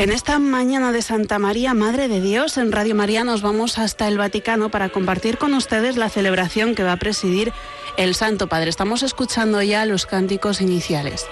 En esta mañana de Santa María, Madre de Dios, en Radio María nos vamos hasta el Vaticano para compartir con ustedes la celebración que va a presidir el Santo Padre. Estamos escuchando ya los cánticos iniciales.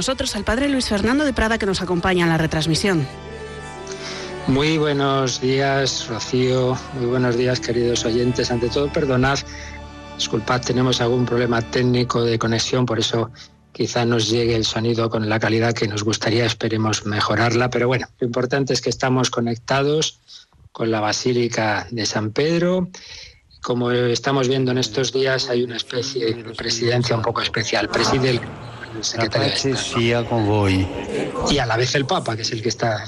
Nosotros al Padre Luis Fernando de Prada que nos acompaña en la retransmisión. Muy buenos días, Rocío. Muy buenos días, queridos oyentes. Ante todo, perdonad, disculpad, tenemos algún problema técnico de conexión, por eso quizá nos llegue el sonido con la calidad que nos gustaría, esperemos mejorarla. Pero bueno, lo importante es que estamos conectados con la Basílica de San Pedro. Como estamos viendo en estos días, hay una especie de presidencia un poco especial. Preside el y a la vez el Papa, que es el que está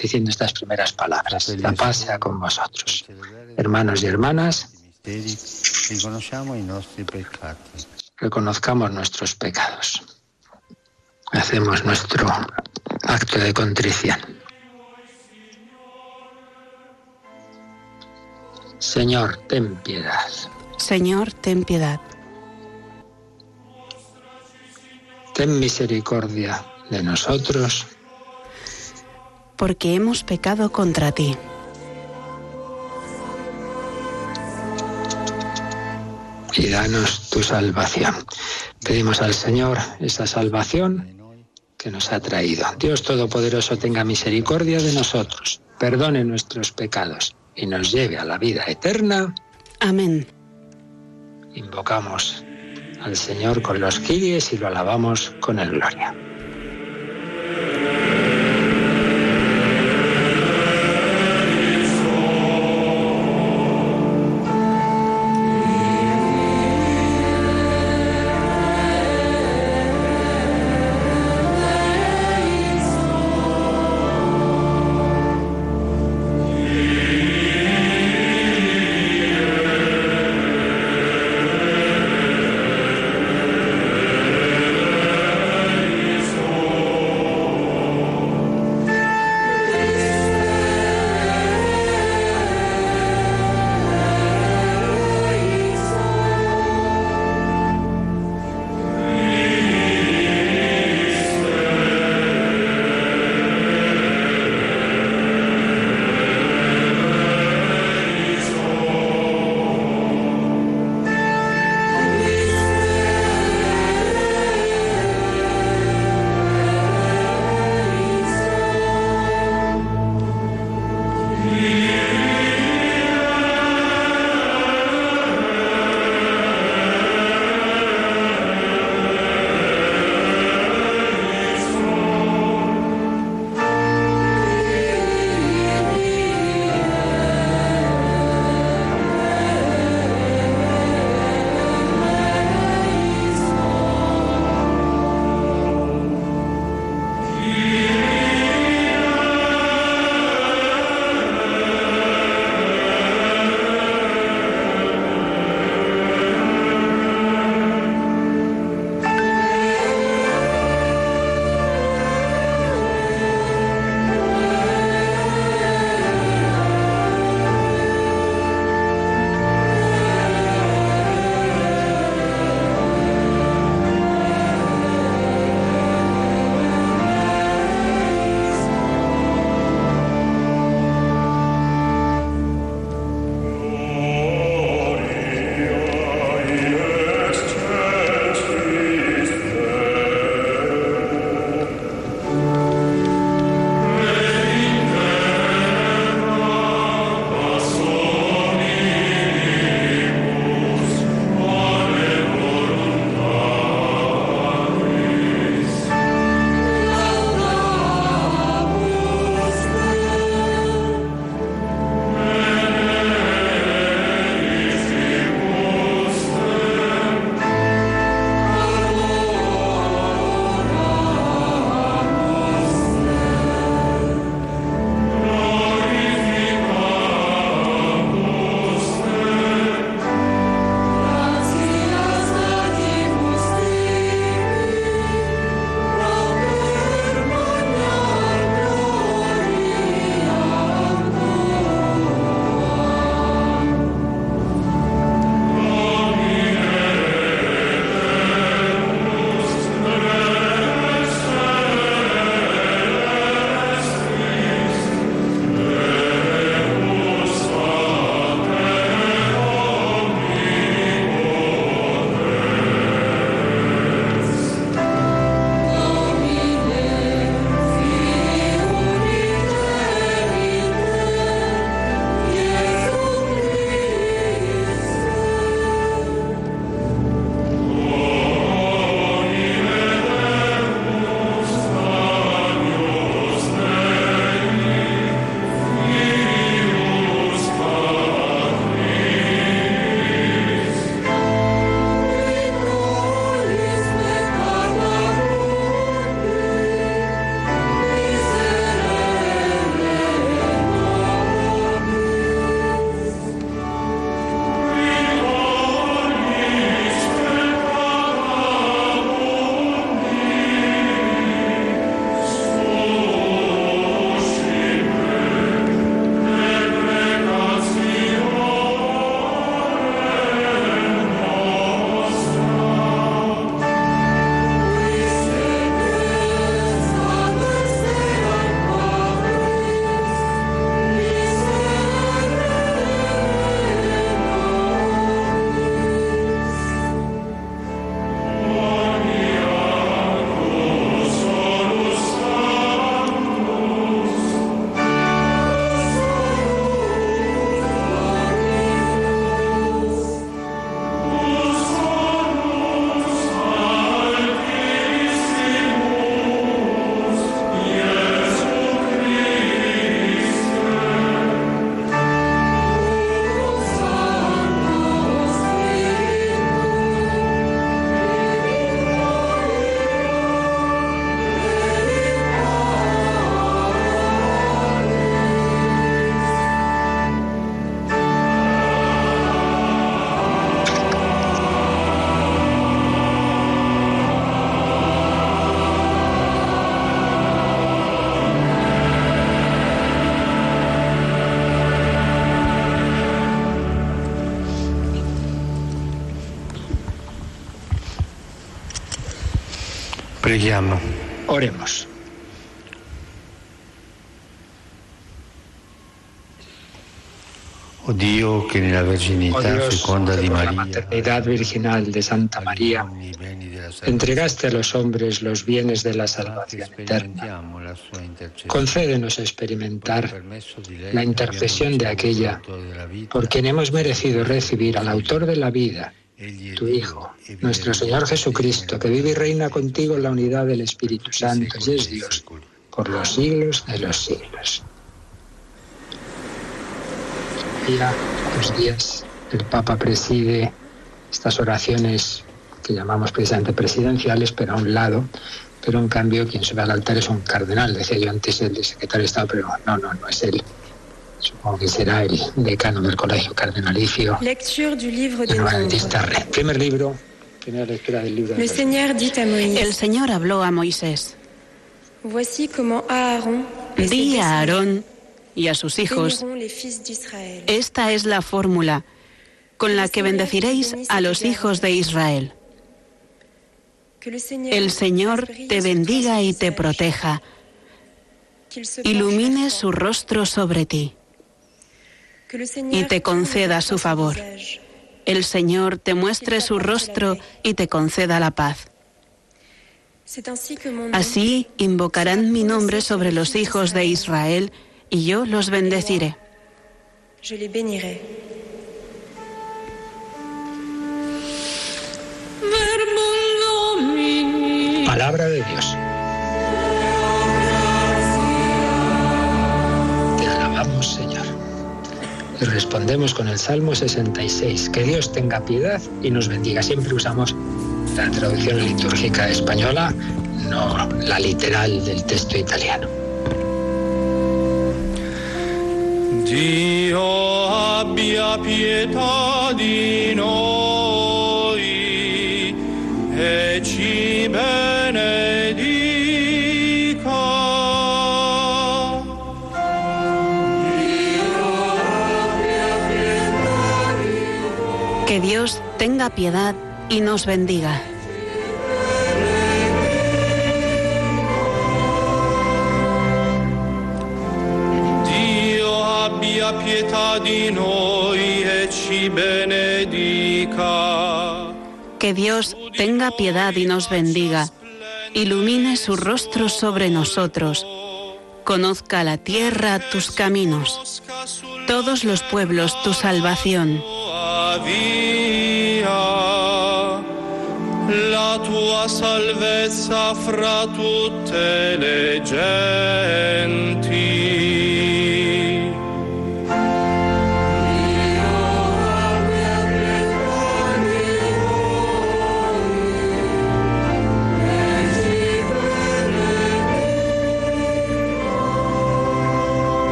diciendo estas primeras palabras. La paz sea con vosotros. Hermanos y hermanas, reconozcamos nuestros pecados. Hacemos nuestro acto de contrición. Señor, ten piedad. Señor, ten piedad. Ten misericordia de nosotros. Porque hemos pecado contra ti. Y danos tu salvación. Pedimos al Señor esa salvación que nos ha traído. Dios Todopoderoso tenga misericordia de nosotros, perdone nuestros pecados y nos lleve a la vida eterna. Amén. Invocamos al Señor con los quilles y lo alabamos con el gloria. Oremos. Oh Dios, que en la virginidad fecunda de María, la maternidad virginal de Santa María, entregaste a los hombres los bienes de la salvación eterna. Concédenos experimentar la intercesión de aquella por quien hemos merecido recibir al autor de la vida, tu Hijo, nuestro Señor Jesucristo, que vive y reina contigo en la unidad del Espíritu Santo y es Dios por los siglos de los siglos. Día, los días, el Papa preside estas oraciones que llamamos precisamente presidenciales, pero a un lado, pero en cambio quien sube al altar es un cardenal, decía yo antes el secretario de Estado, pero no, no, no es él. Supongo que será el decano del colegio cardenalicio. Lecture du livre de Primer libro, primera lectura del libro. Le Señor dit a Moisés. El Señor habló a Moisés. Voici comment Aaron. Di a Aarón y a sus hijos. Esta es la fórmula con la que bendeciréis a los hijos de Israel. El Señor te bendiga y te proteja, ilumine su rostro sobre ti y te conceda su favor. El Señor te muestre su rostro y te conceda la paz. Así invocarán mi nombre sobre los hijos de Israel y yo los bendeciré. Palabra de Dios. Te alabamos, Señor. Y respondemos con el Salmo 66. Que Dios tenga piedad y nos bendiga. Siempre usamos la traducción litúrgica española, no la literal del texto italiano. Dio abbia pietà di noi e ci. Tenga piedad y nos bendiga. pietà di noi e ci benedica. Que Dios tenga piedad y nos bendiga, ilumine su rostro sobre nosotros, conozca la tierra tus caminos, todos los pueblos tu salvación. Salvezza fra tutte le genti.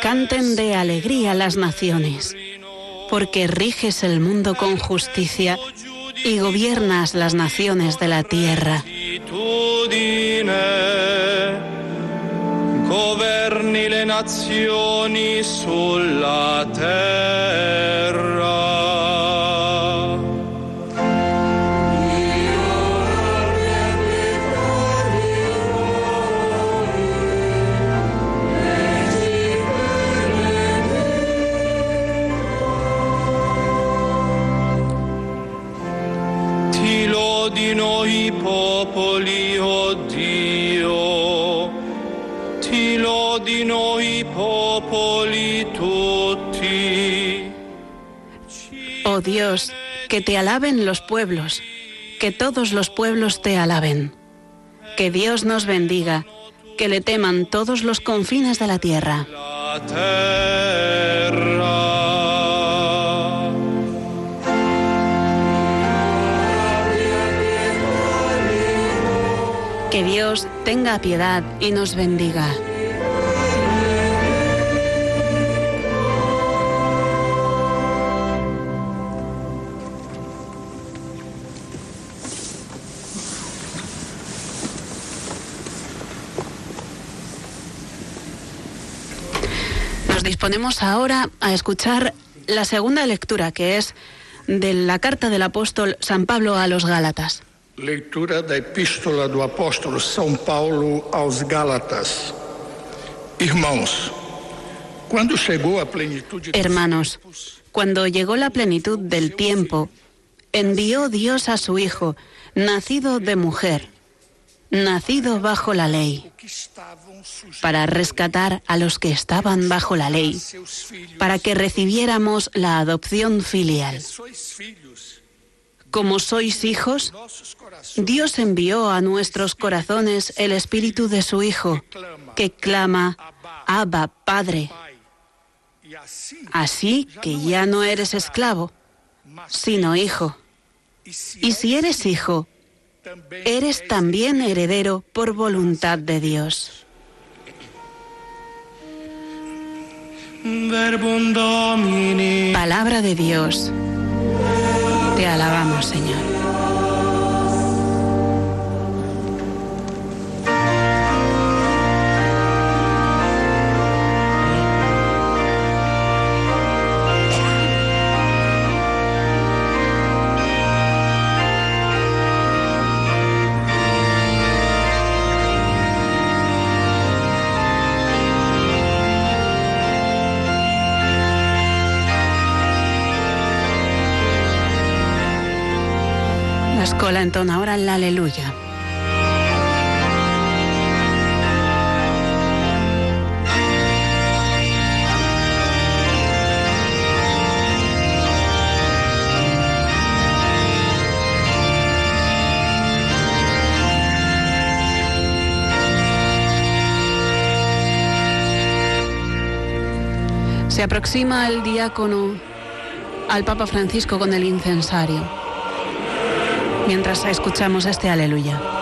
Canten de alegría las naciones, porque riges el mundo con justicia y gobiernas las naciones de la tierra. Terra. Oh Dios, que te alaben los pueblos, que todos los pueblos te alaben. Que Dios nos bendiga, que le teman todos los confines de la tierra. La terra. Que Dios tenga piedad y nos bendiga. Nos disponemos ahora a escuchar la segunda lectura, que es de la carta del apóstol San Pablo a los Gálatas. Leitura da Epístola do Apóstolo São Paulo aos Gálatas. Irmãos, a Hermanos, cuando llegó la plenitud del tiempo, envió Dios a su Hijo, nacido de mujer, nacido bajo la ley, para rescatar a los que estaban bajo la ley, para que recibiéramos la adopción filial. Como sois hijos, Dios envió a nuestros corazones el espíritu de su Hijo, que clama, Abba, Padre. Así que ya no eres esclavo, sino hijo. Y si eres hijo, eres también heredero por voluntad de Dios. Palabra de Dios. Te alabamos, Señor. Ahora la aleluya. Se aproxima el diácono al Papa Francisco con el incensario mientras escuchamos este aleluya.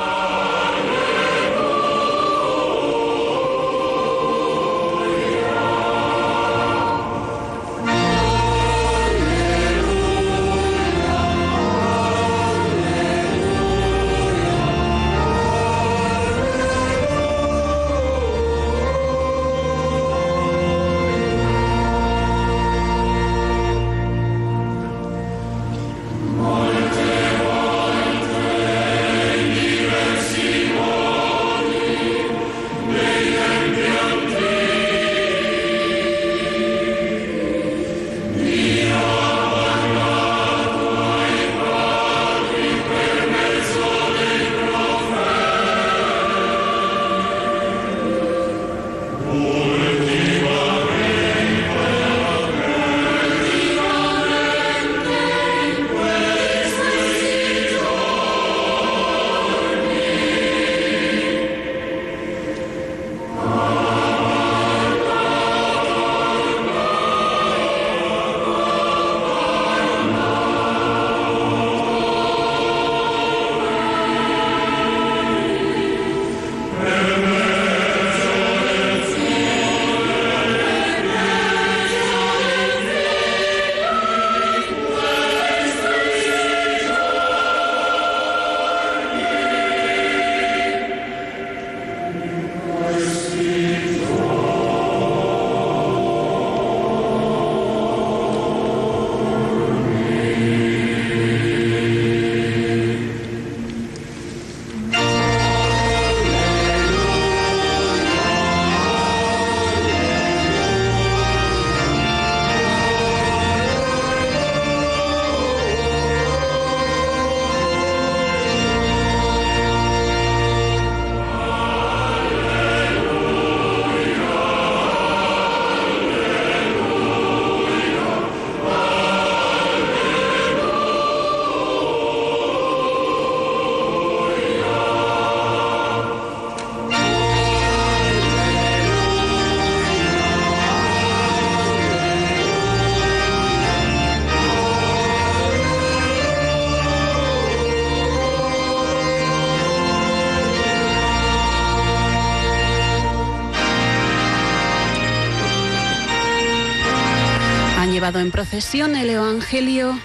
En procesión el Evangelio,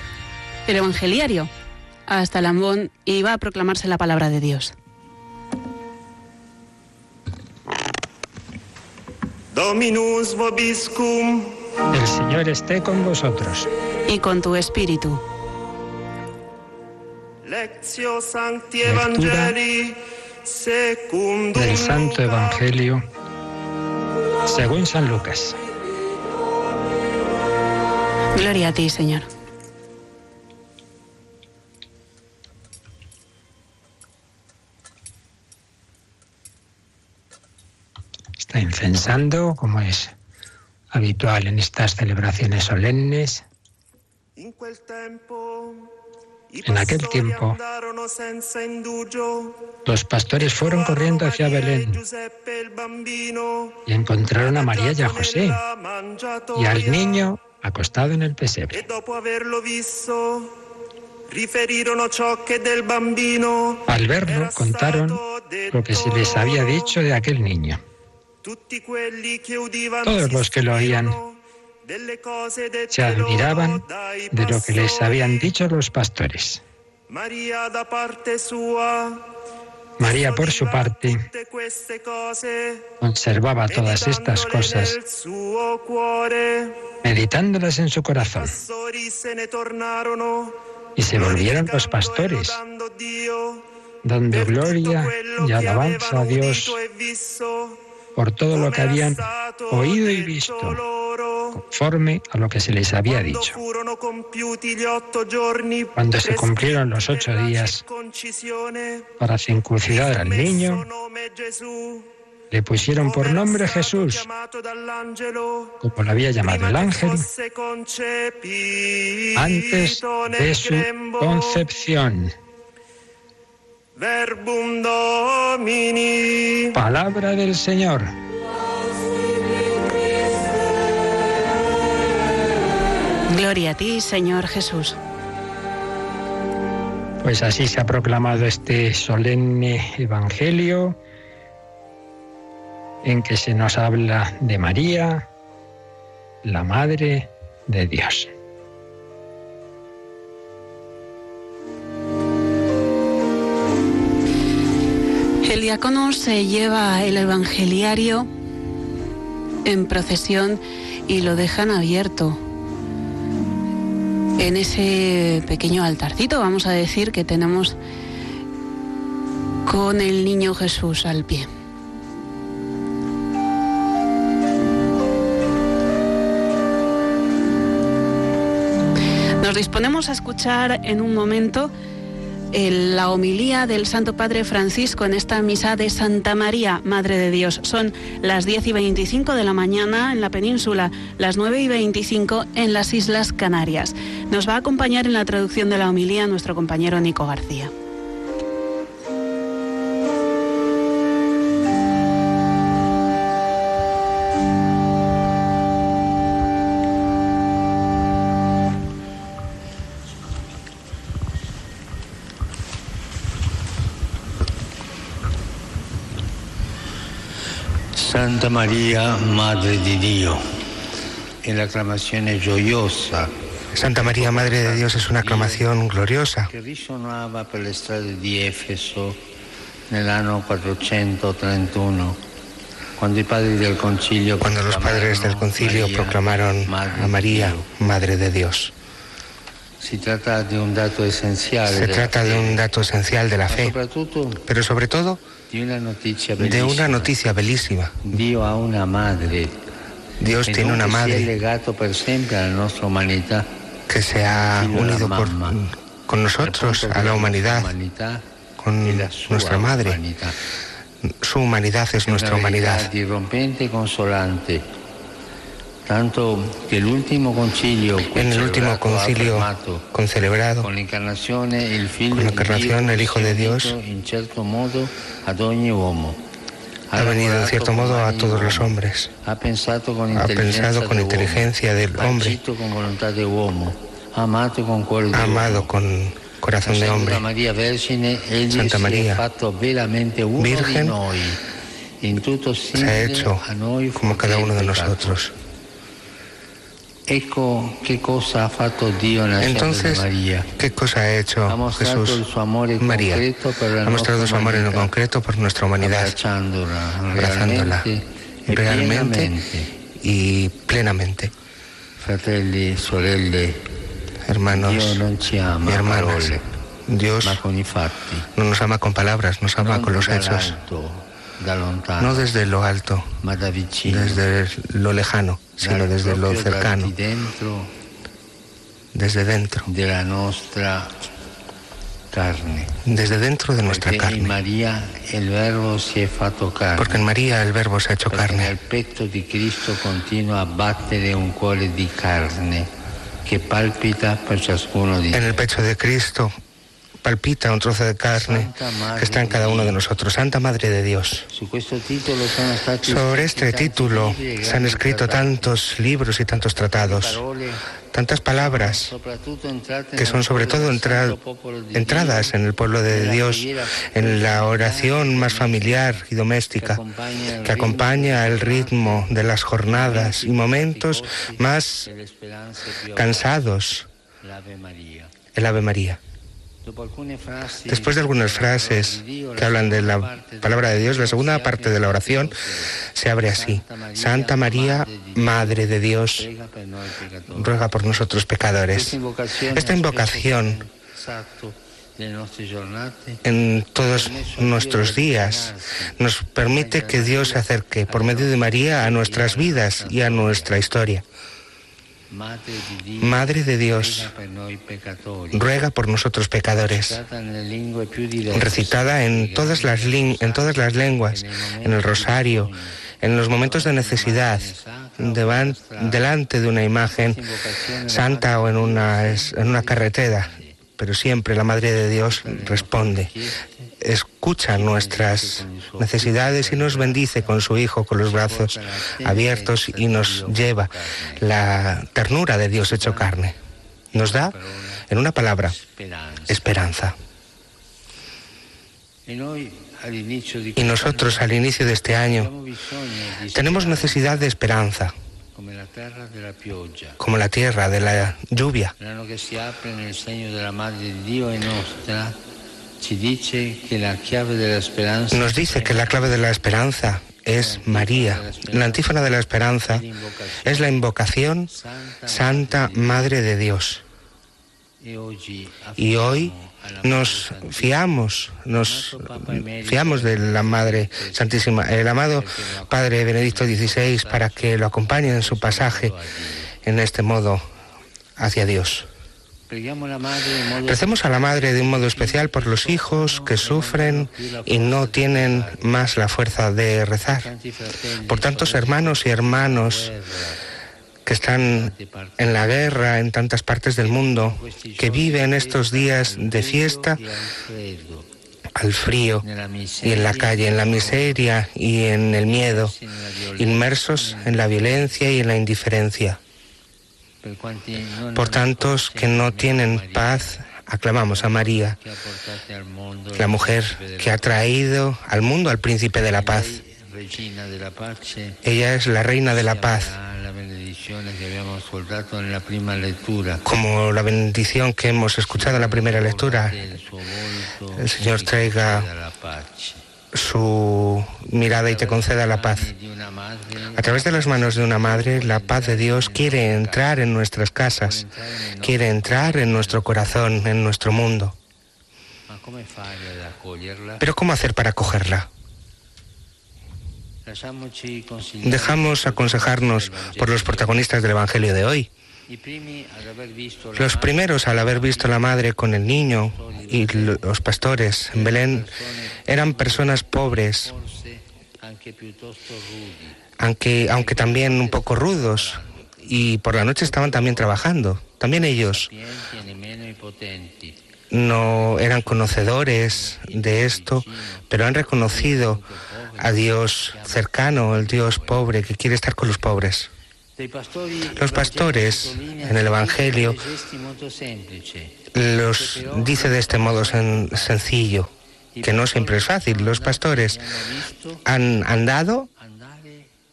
el Evangeliario, hasta Lambón y va a proclamarse la palabra de Dios. Dominus vobiscum. El Señor esté con vosotros. Y con tu espíritu. Lectura del Santo Evangelio según San Lucas. Gloria a ti, Señor. Está incensando, como es habitual en estas celebraciones solemnes. En aquel tiempo, los pastores fueron corriendo hacia Belén y encontraron a María y a José y al niño acostado en el pesebre. Al verlo, contaron lo que se les había dicho de aquel niño. Todos los que lo oían se admiraban de lo que les habían dicho los pastores. María, por su parte, conservaba todas estas cosas, meditándolas en su corazón. Y se volvieron los pastores, dando gloria y alabanza a Dios por todo lo que habían oído y visto, conforme a lo que se les había dicho. Cuando se cumplieron los ocho días para circuncidar al niño, le pusieron por nombre Jesús, como lo había llamado el ángel, antes de su concepción. Verbum Domini. Palabra del Señor. Gloria a ti, Señor Jesús. Pues así se ha proclamado este solemne Evangelio en que se nos habla de María, la Madre de Dios. El diácono se lleva el evangeliario en procesión y lo dejan abierto. En ese pequeño altarcito, vamos a decir, que tenemos con el niño Jesús al pie. Nos disponemos a escuchar en un momento la homilía del Santo Padre Francisco en esta misa de Santa María, Madre de Dios. Son las 10 y 25 de la mañana en la península, las 9 y 25 en las Islas Canarias. Nos va a acompañar en la traducción de la homilía nuestro compañero Nico García. Santa María, Madre di Dio. En la aclamación gioiosa. Santa María, Madre de Dios, es una aclamación gloriosa. Que risonava per le strade di Efeso nell'anno 431. Cuando, i padri del concilio Cuando los padres del concilio proclamaron a María, Madre de Dios. Se trata de un dato esencial. Se trata de un dato esencial de la fe, pero sobre todo de una noticia de una noticia bellísima. Dio ha una madre. Dios tiene una madre que se ha unido por, con nosotros a la humanidad, con nuestra madre. Su humanidad es nuestra humanidad. Tanto que el último concilio En el último concilio concelebrado, con la encarnación el con la encarnación el Hijo de Dios ha venido en cierto modo a todos los hombres. Ha pensado con inteligencia, del hombre, amado con corazón de hombre. Santa uno Virgen, Se ha hecho como cada uno de nosotros. Ecco che cosa ha fatto Dio nella Entonces, María. ¿qué cosa ha hecho Jesús? María ha mostrado su amor en concreto por nuestra humanidad, abrazándola realmente y plenamente. Fratelli, sorelle, hermanos y hermanas, Dios no nos ama con palabras, nos ama con los hechos. No desde lo alto, desde lo lejano, sino desde lo cercano, desde dentro. Desde dentro de nuestra carne. Porque en María el verbo se ha hecho carne. el pecho de Cristo continúa a battere un cuore di carne En el pecho de Cristo palpita un trozo de carne que está en cada uno de nosotros. Santa Madre de Dios. Sobre este título se han escrito tantos libros y tantos tratados tantas palabras que son sobre todo entradas en el pueblo de Dios, en la oración más familiar y doméstica, que acompaña el ritmo de las jornadas y momentos más cansados. El Ave María. Después de algunas frases que hablan de la palabra de Dios, la segunda parte de la oración se abre así. Santa María, Madre de Dios, ruega por nosotros pecadores. Esta invocación en todos nuestros días nos permite que Dios se acerque por medio de María a nuestras vidas y a nuestra historia. Madre de Dios, ruega por nosotros pecadores, recitada en todas las, en todas las lenguas, en el rosario, en los momentos de necesidad, delante de una imagen santa o en una, en una carretera, pero siempre la Madre de Dios responde escucha nuestras necesidades y nos bendice con su Hijo, con los brazos abiertos y nos lleva la ternura de Dios hecho carne. Nos da, en una palabra, esperanza. Y nosotros al inicio de este año tenemos necesidad de esperanza como la tierra de la lluvia nos dice que la clave de la esperanza es María. La antífona de la esperanza es la invocación Santa Madre de Dios. Y hoy nos fiamos, nos fiamos de la Madre Santísima, el amado Padre Benedicto XVI, para que lo acompañe en su pasaje en este modo hacia Dios. Recemos a la Madre de un modo especial por los hijos que sufren y no tienen más la fuerza de rezar. Por tantos hermanos y hermanos que están en la guerra en tantas partes del mundo, que viven estos días de fiesta al frío y en la calle, en la miseria y en el miedo, inmersos en la violencia y en la indiferencia. Por tantos que no tienen paz, aclamamos a María, la mujer que ha traído al mundo al príncipe de la paz. Ella es la reina de la paz. Como la bendición que hemos escuchado en la primera lectura, el Señor traiga su mirada y te conceda la paz. A través de las manos de una madre, la paz de Dios quiere entrar en nuestras casas, quiere entrar en nuestro corazón, en nuestro mundo. Pero ¿cómo hacer para acogerla? Dejamos aconsejarnos por los protagonistas del Evangelio de hoy. Los primeros, al haber visto a la madre con el niño y los pastores en Belén, eran personas pobres, aunque, aunque también un poco rudos, y por la noche estaban también trabajando. También ellos no eran conocedores de esto, pero han reconocido a Dios cercano, el Dios pobre que quiere estar con los pobres. Los pastores en el Evangelio los dice de este modo sencillo, que no siempre es fácil. Los pastores han andado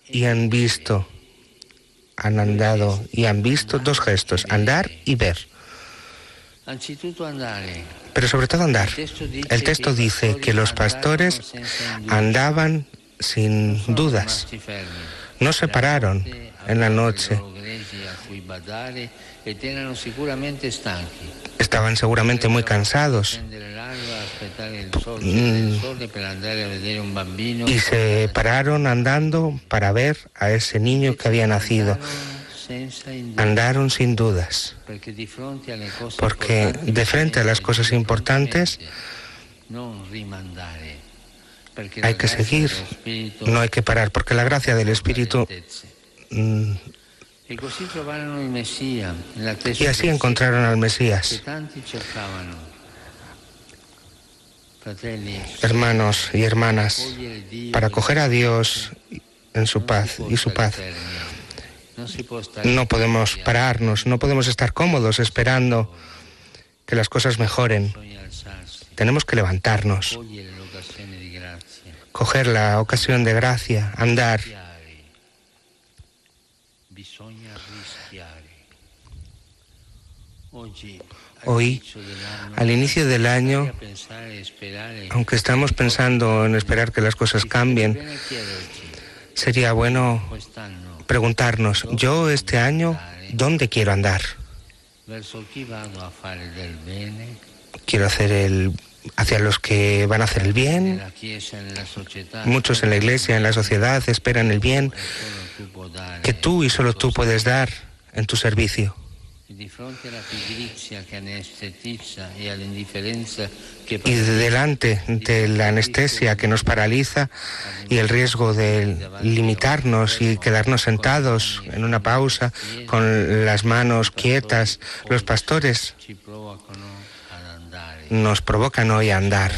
y han visto, han andado y han visto dos gestos, andar y ver. Pero sobre todo andar. El texto dice que los pastores andaban sin dudas. No se pararon en la noche. Estaban seguramente muy cansados. mm. y se pararon andando para ver a ese niño que había nacido. Andaron sin dudas, porque de frente a las cosas importantes hay que seguir, no hay que parar, porque la gracia del Espíritu... Mm, y así encontraron al Mesías. Hermanos y hermanas, para coger a Dios en su paz y su paz, no podemos pararnos, no podemos estar cómodos esperando que las cosas mejoren. Tenemos que levantarnos, coger la ocasión de gracia, andar. Hoy, al inicio del año, aunque estamos pensando en esperar que las cosas cambien, sería bueno preguntarnos, yo este año, ¿dónde quiero andar? Quiero hacer el hacia los que van a hacer el bien. Muchos en la iglesia, en la sociedad, esperan el bien que tú y solo tú puedes dar en tu servicio. Y delante de la anestesia que nos paraliza y el riesgo de limitarnos y quedarnos sentados en una pausa con las manos quietas, los pastores nos provocan hoy a andar,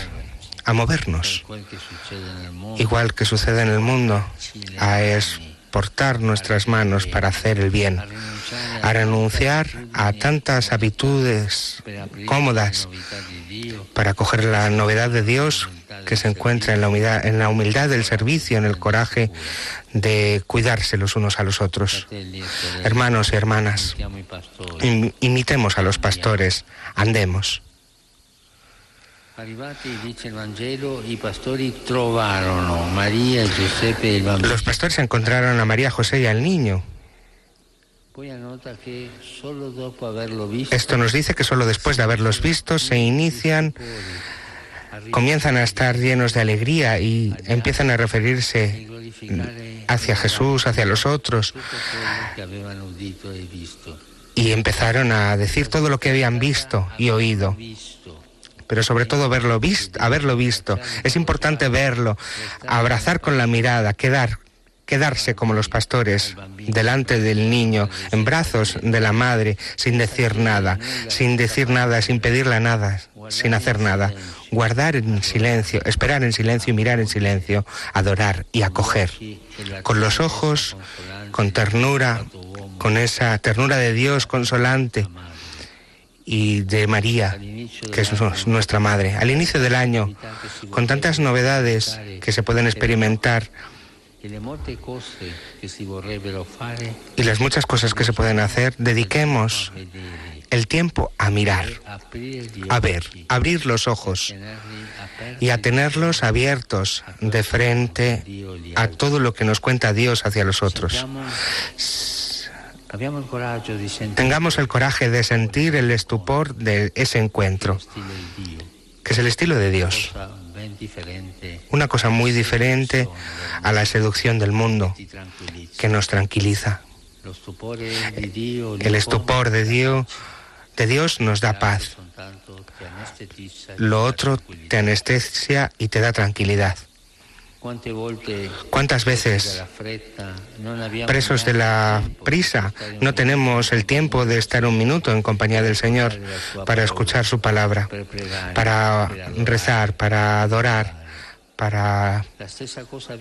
a movernos, igual que sucede en el mundo, a exportar nuestras manos para hacer el bien a renunciar a tantas habitudes cómodas para coger la novedad de Dios que se encuentra en la, humildad, en la humildad del servicio, en el coraje de cuidarse los unos a los otros. Hermanos y hermanas, imitemos a los pastores, andemos. Los pastores encontraron a María, José y al niño esto nos dice que solo después de haberlos visto se inician, comienzan a estar llenos de alegría y empiezan a referirse hacia Jesús, hacia los otros. Y empezaron a decir todo lo que habían visto y oído pero sobre todo verlo visto, haberlo visto. Es importante verlo, abrazar con la mirada, quedar quedarse como los pastores delante del niño, en brazos de la madre, sin decir nada, sin decir nada, sin pedirle nada, sin hacer nada. Guardar en silencio, esperar en silencio y mirar en silencio, adorar y acoger. Con los ojos, con ternura, con esa ternura de Dios consolante y de María, que es nuestra madre. Al inicio del año, con tantas novedades que se pueden experimentar, y las muchas cosas que se pueden hacer, dediquemos el tiempo a mirar, a ver, abrir los ojos y a tenerlos abiertos de frente a todo lo que nos cuenta Dios hacia los otros. Tengamos el coraje de sentir el estupor de ese encuentro, que es el estilo de Dios una cosa muy diferente a la seducción del mundo que nos tranquiliza. El estupor de Dios, de Dios nos da paz. Lo otro te anestesia y te da tranquilidad. ¿Cuántas veces, presos de la prisa, no tenemos el tiempo de estar un minuto en compañía del Señor para escuchar su palabra, para rezar, para adorar? para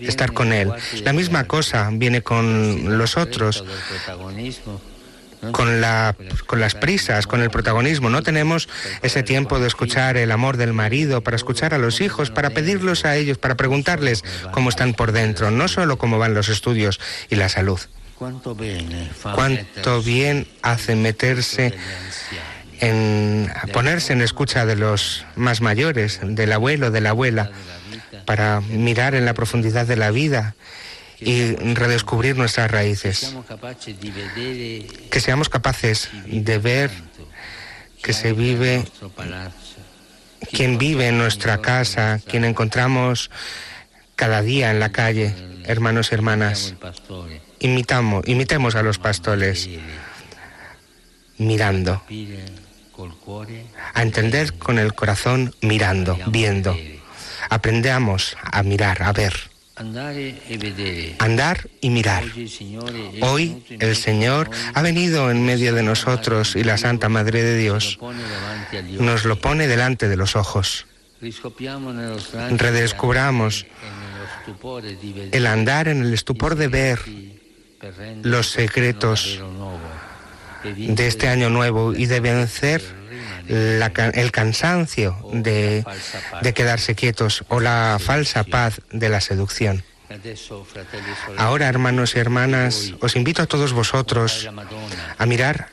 estar con Él. La misma cosa viene con los otros con, la, con las prisas, con el protagonismo. No tenemos ese tiempo de escuchar el amor del marido, para escuchar a los hijos, para pedirlos a ellos, para preguntarles cómo están por dentro, no solo cómo van los estudios y la salud. Cuánto bien hace meterse en ponerse en escucha de los más mayores, del abuelo, de la abuela, para mirar en la profundidad de la vida y redescubrir nuestras raíces. Que seamos capaces de ver que se vive, quien vive en nuestra casa, quien encontramos cada día en la calle, hermanos y hermanas. Imitamos, imitemos a los pastores mirando, a entender con el corazón mirando, viendo. Aprendamos a mirar, a ver. Andar y mirar. Hoy el Señor ha venido en medio de nosotros y la Santa Madre de Dios nos lo pone delante de los ojos. Redescubramos el andar en el estupor de ver los secretos de este año nuevo y de vencer el cansancio de, quedarse quietos o la falsa paz de la seducción. Ahora, hermanos y hermanas, os invito a todos vosotros a mirar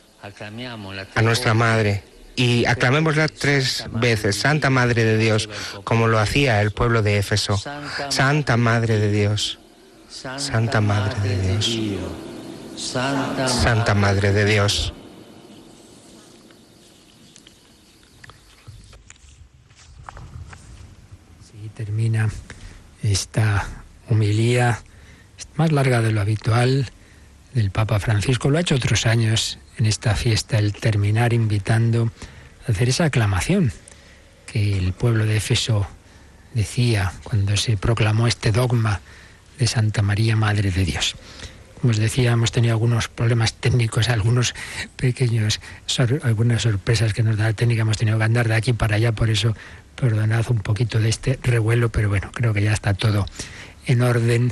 a nuestra Madre y aclamémosla tres veces, Santa Madre de Dios, como lo hacía el pueblo de Éfeso. Santa Madre de Dios, Santa Madre de Dios, Santa Madre de Dios. Termina esta humilía más larga de lo habitual del Papa Francisco. Lo ha hecho otros años en esta fiesta, el terminar invitando a hacer esa aclamación que el pueblo de Éfeso decía cuando se proclamó este dogma de Santa María, Madre de Dios. Como os decía, hemos tenido algunos problemas técnicos, algunos pequeños, algunas sorpresas que nos da la técnica, hemos tenido que andar de aquí para allá, por eso Perdonad un poquito de este revuelo, pero bueno, creo que ya está todo en orden.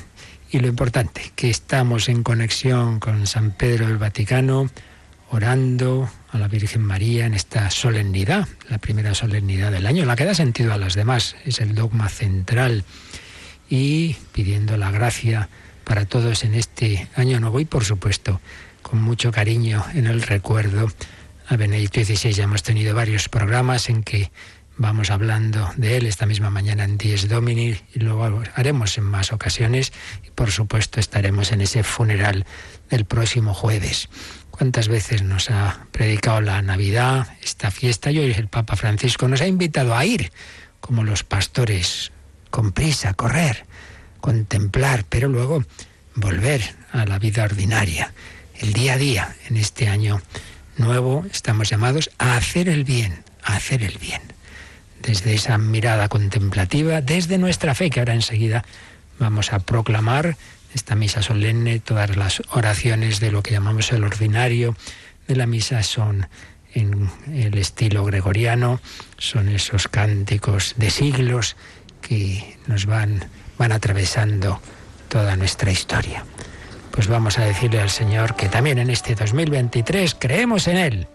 Y lo importante, que estamos en conexión con San Pedro del Vaticano, orando a la Virgen María en esta solemnidad, la primera solemnidad del año, la que da sentido a las demás, es el dogma central, y pidiendo la gracia para todos en este año nuevo y por supuesto con mucho cariño en el recuerdo a Benedicto XVI. Ya hemos tenido varios programas en que Vamos hablando de él esta misma mañana en Dies Domini y luego haremos en más ocasiones y por supuesto estaremos en ese funeral del próximo jueves. ¿Cuántas veces nos ha predicado la Navidad, esta fiesta? Y hoy el Papa Francisco nos ha invitado a ir como los pastores, con prisa, correr, contemplar, pero luego volver a la vida ordinaria, el día a día. En este año nuevo estamos llamados a hacer el bien, a hacer el bien desde esa mirada contemplativa, desde nuestra fe, que ahora enseguida vamos a proclamar esta misa solemne, todas las oraciones de lo que llamamos el ordinario de la misa son en el estilo gregoriano, son esos cánticos de siglos que nos van, van atravesando toda nuestra historia. Pues vamos a decirle al Señor que también en este 2023 creemos en Él.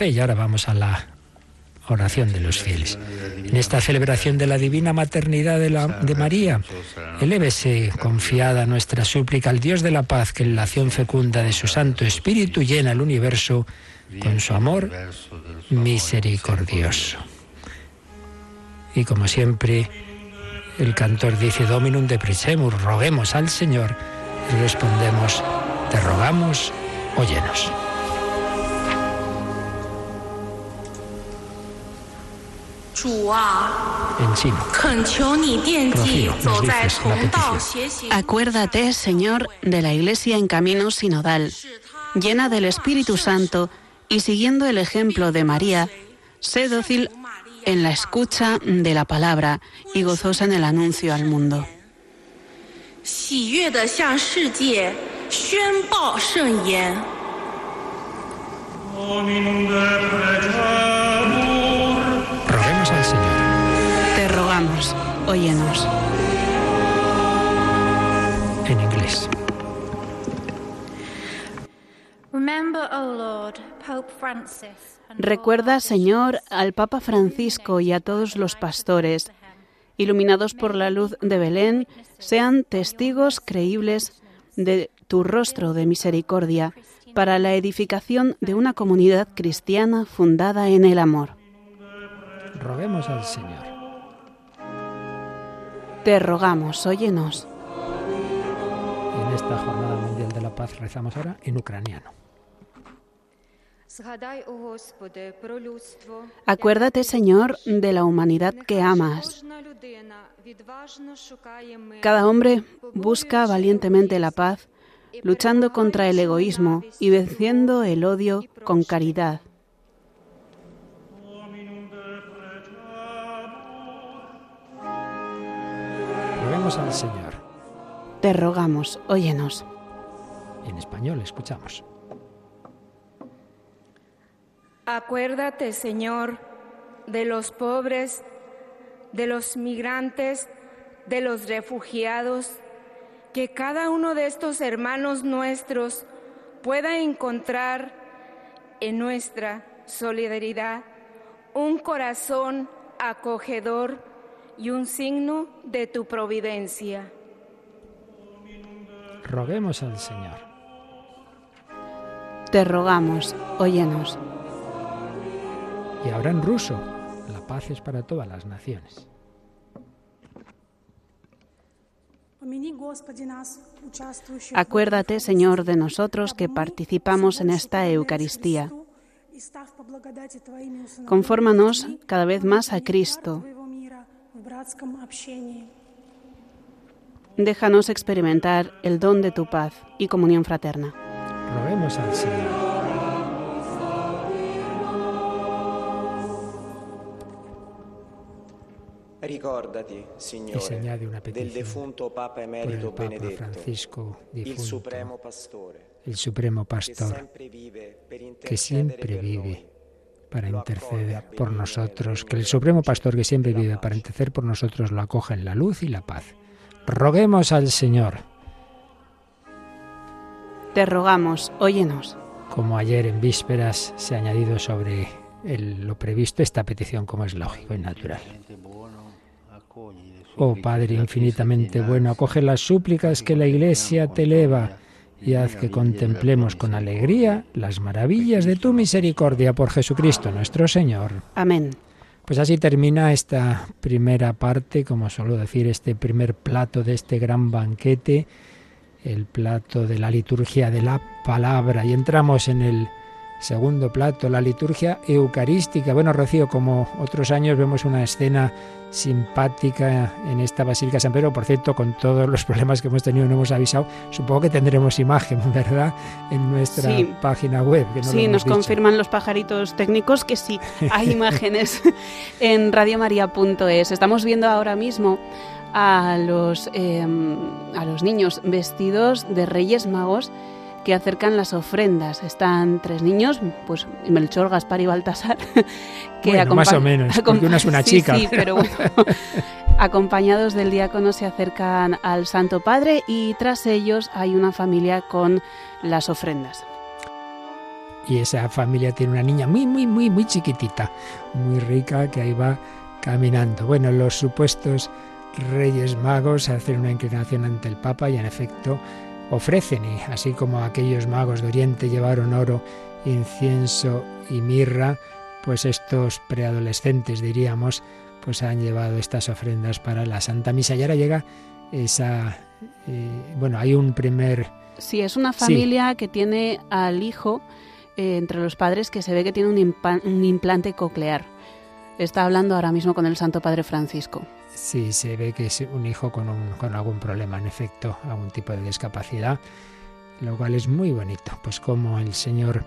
Y ahora vamos a la oración de los fieles. En esta celebración de la divina maternidad de, la, de María, elévese confiada nuestra súplica al Dios de la paz, que en la acción fecunda de su Santo Espíritu llena el universo con su amor misericordioso. Y como siempre, el cantor dice Dominum de Prisemus, roguemos al Señor y respondemos, te rogamos, óyenos. En chino. Acuérdate, Señor, de la Iglesia en camino sinodal, llena del Espíritu Santo y siguiendo el ejemplo de María, sé dócil en la escucha de la palabra y gozosa en el anuncio al mundo. Óyenos. En inglés. Recuerda, Señor, al Papa Francisco y a todos los pastores, iluminados por la luz de Belén, sean testigos creíbles de tu rostro de misericordia para la edificación de una comunidad cristiana fundada en el amor. Roguemos al Señor. Te rogamos, óyenos. En esta Jornada Mundial de la Paz rezamos ahora en ucraniano. Acuérdate, Señor, de la humanidad que amas. Cada hombre busca valientemente la paz, luchando contra el egoísmo y venciendo el odio con caridad. Al Señor. Te rogamos, óyenos. En español escuchamos. Acuérdate, Señor, de los pobres, de los migrantes, de los refugiados, que cada uno de estos hermanos nuestros pueda encontrar en nuestra solidaridad un corazón acogedor y un signo de tu providencia. Roguemos al Señor. Te rogamos, óyenos. Y ahora en ruso, la paz es para todas las naciones. Acuérdate, Señor, de nosotros que participamos en esta Eucaristía. Confórmanos cada vez más a Cristo. Déjanos experimentar el don de tu paz y comunión fraterna. Roguemos al Señor. Ricordati, Signore, una del defunto Papa Emerito por el Papa Benedetto, Francisco difunto, Supremo Pastore, el Supremo Pastor, sempre vive per que siempre per vive noi. Para interceder por nosotros, que el Supremo Pastor que siempre vive para interceder por nosotros lo acoja en la luz y la paz. Roguemos al Señor, Te rogamos, óyenos. como ayer en vísperas se ha añadido sobre el- lo previsto esta petición como es lógico y natural. Oh Padre infinitamente bueno, acoge las súplicas que la Iglesia te eleva y haz que contemplemos con alegría las maravillas de tu misericordia por Jesucristo nuestro Señor. Amén. Pues así termina esta primera parte, como suelo decir, este primer plato de este gran banquete, el plato de la liturgia de la palabra. Y entramos en el segundo plato, la liturgia eucarística. Bueno, Rocío, como otros años vemos una escena simpática en esta Basílica San Pedro. Por cierto, con todos los problemas que hemos tenido no hemos avisado. Supongo que tendremos imagen, ¿verdad? En nuestra Sí. página web. que no lo Sí, nos dicho. confirman los pajaritos técnicos que sí, hay imágenes en radiomaria.es. Estamos viendo ahora mismo a los, eh, a los niños vestidos de Reyes Magos que acercan las ofrendas. Están tres niños, pues Melchor, Gaspar y Baltasar, que Bueno, más o menos, porque una es una Sí, chica. Sí, pero bueno, acompañados del diácono se acercan al Santo Padre y tras ellos hay una familia con las ofrendas. y esa familia tiene una niña muy, muy, muy, muy chiquitita, muy rica, que ahí va caminando. Bueno, los supuestos reyes magos hacen una inclinación ante el Papa y en efecto ofrecen, y así como aquellos magos de Oriente llevaron oro, incienso y mirra, pues estos preadolescentes, diríamos, pues han llevado estas ofrendas para la Santa Misa. Y ahora llega esa... Eh, bueno, hay un primer... Sí, es una familia que tiene al hijo eh, entre los padres que se ve que tiene un, un implante coclear. Está hablando ahora mismo con el Santo Padre Francisco. Sí, se ve que es un hijo con, un, con algún problema, en efecto, algún tipo de discapacidad, lo cual es muy bonito, pues como el Señor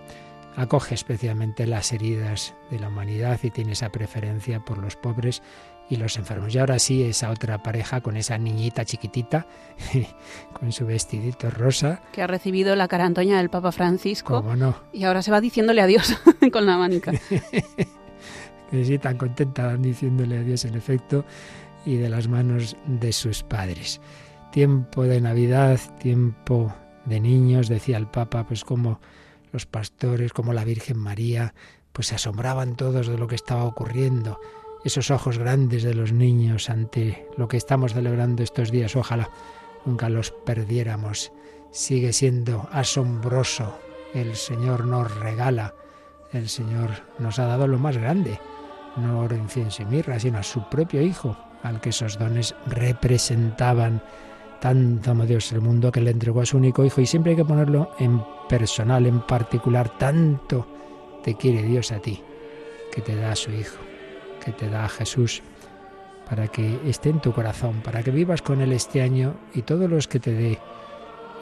acoge especialmente las heridas de la humanidad y tiene esa preferencia por los pobres y los enfermos. Y ahora sí, esa otra pareja con esa niñita chiquitita, con su vestidito rosa. Que ha recibido la carantoña del Papa Francisco. ¿Cómo no? Y ahora se va diciéndole adiós con la manica. sí, tan contenta diciéndole adiós en efecto y de las manos de sus padres. Tiempo de Navidad, tiempo de niños, decía el Papa, pues como los pastores, como la Virgen María, pues se asombraban todos de lo que estaba ocurriendo. Esos ojos grandes de los niños ante lo que estamos celebrando estos días, ojalá nunca los perdiéramos. Sigue siendo asombroso. El Señor nos regala, el Señor nos ha dado lo más grande, no oro, incienso y mirra, sino a su propio Hijo, al que esos dones representaban. Tanto amó Dios el mundo que le entregó a su único Hijo y siempre hay que ponerlo en personal, en particular. Tanto te quiere Dios a ti, que te da a su Hijo, que te da a Jesús, para que esté en tu corazón, para que vivas con Él este año y todos los que te dé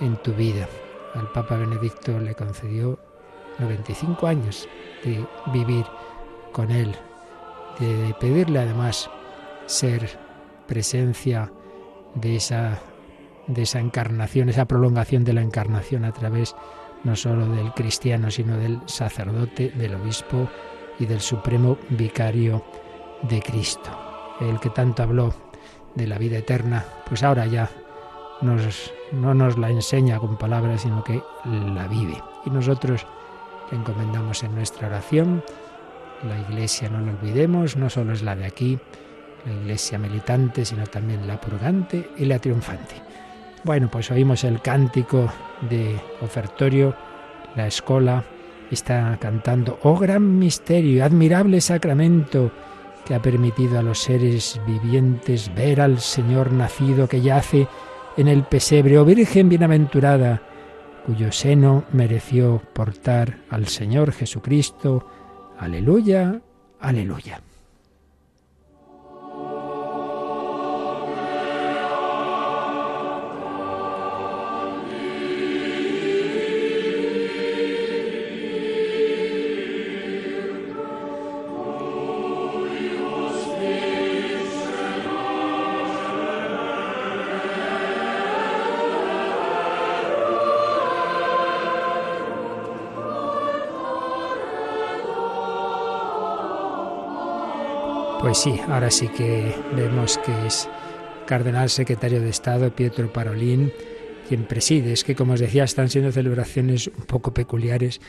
en tu vida. Al Papa Benedicto le concedió 95 años de vivir con Él, de pedirle además ser presencia de esa, de esa encarnación, esa prolongación de la encarnación a través no solo del cristiano, sino del sacerdote, del obispo y del supremo vicario de Cristo. El que tanto habló de la vida eterna, pues ahora ya nos, no nos la enseña con palabras, sino que la vive. Y nosotros le encomendamos en nuestra oración. La iglesia, no lo olvidemos, no solo es la de aquí, la iglesia militante, sino también la purgante y la triunfante. Bueno, pues oímos el cántico de ofertorio, la escola está cantando, oh gran misterio, admirable sacramento que ha permitido a los seres vivientes ver al Señor nacido que yace en el pesebre, oh Virgen bienaventurada, cuyo seno mereció portar al Señor Jesucristo. Aleluya, aleluya. Pues sí, ahora sí que vemos que es cardenal secretario de Estado Pietro Parolín quien preside. Es que, como os decía, están siendo celebraciones un poco peculiares.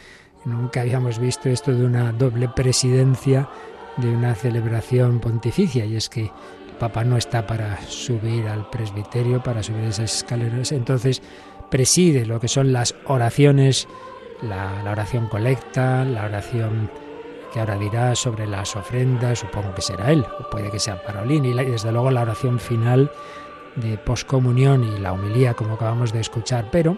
Nunca habíamos visto esto de una doble presidencia de una celebración pontificia y es que el Papa no está para subir al presbiterio, para subir esas escaleras, entonces preside lo que son las oraciones, la, la oración colecta, la oración que ahora dirá sobre las ofrendas, supongo que será él, o puede que sea Parolín, y desde luego la oración final de poscomunión y la homilía, como acabamos de escuchar, pero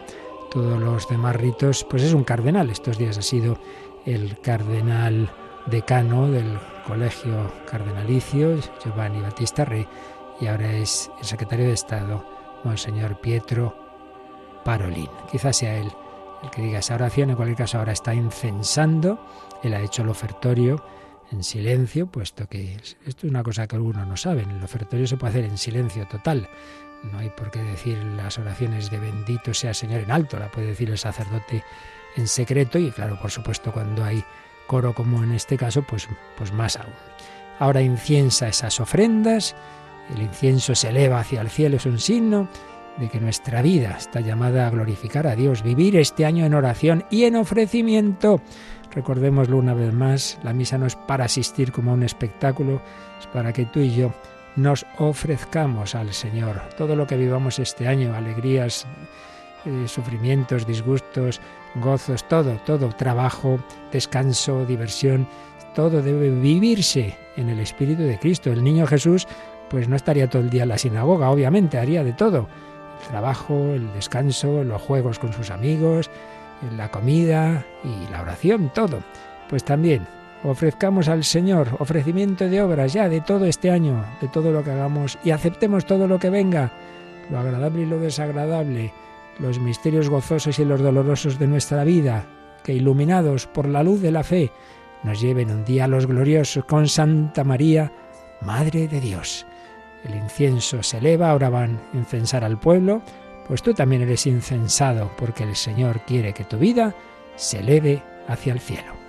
todos los demás ritos, pues es un cardenal. Estos días ha sido el cardenal decano del colegio cardenalicio, Giovanni Battista Re, y ahora es el secretario de Estado, Monseñor Pietro Parolín. Quizás sea él el que diga esa oración, en cualquier caso ahora está incensando él ha hecho el ofertorio en silencio, puesto que esto es una cosa que algunos no saben. El ofertorio se puede hacer en silencio total. No hay por qué decir las oraciones de bendito sea Señor en alto, la puede decir el sacerdote en secreto y claro, por supuesto, cuando hay coro como en este caso, pues, pues más aún. Ahora inciensa esas ofrendas, el incienso se eleva hacia el cielo, es un signo de que nuestra vida está llamada a glorificar a Dios, vivir este año en oración y en ofrecimiento Recordémoslo una vez más, la misa no es para asistir como a un espectáculo, es para que tú y yo nos ofrezcamos al Señor. Todo lo que vivamos este año, alegrías, eh, sufrimientos, disgustos, gozos, todo, todo, trabajo, descanso, diversión, todo debe vivirse en el Espíritu de Cristo. El niño Jesús pues no estaría todo el día en la sinagoga, obviamente, haría de todo. Trabajo, el descanso, los juegos con sus amigos, la comida y la oración, todo. Pues también ofrezcamos al Señor ofrecimiento de obras ya de todo este año, de todo lo que hagamos y aceptemos todo lo que venga, lo agradable y lo desagradable, los misterios gozosos y los dolorosos de nuestra vida, que iluminados por la luz de la fe, nos lleven un día a los gloriosos con Santa María, Madre de Dios. El incienso se eleva, ahora van a incensar al pueblo, pues tú también eres incensado, porque el Señor quiere que tu vida se eleve hacia el cielo.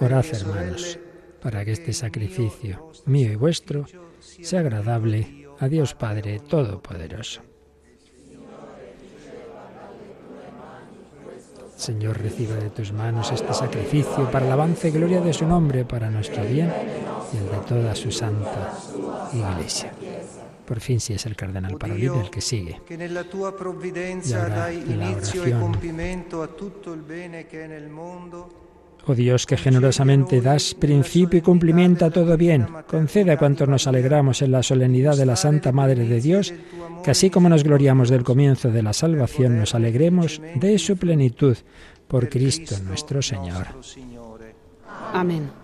Orad, hermanos, para que este sacrificio mío y vuestro sea agradable a Dios Padre Todopoderoso. Señor, reciba de tus manos este sacrificio para el avance y gloria de su nombre, para nuestro bien y el de toda su santa Iglesia. Por fin, si es el cardenal Parolini el que sigue. Y ahora la oración. Oh Dios, que generosamente das principio y cumplimiento a todo bien, concede a cuantos nos alegramos en la solemnidad de la Santa Madre de Dios, que así como nos gloriamos del comienzo de la salvación, nos alegremos de su plenitud, por Cristo nuestro Señor. Amén.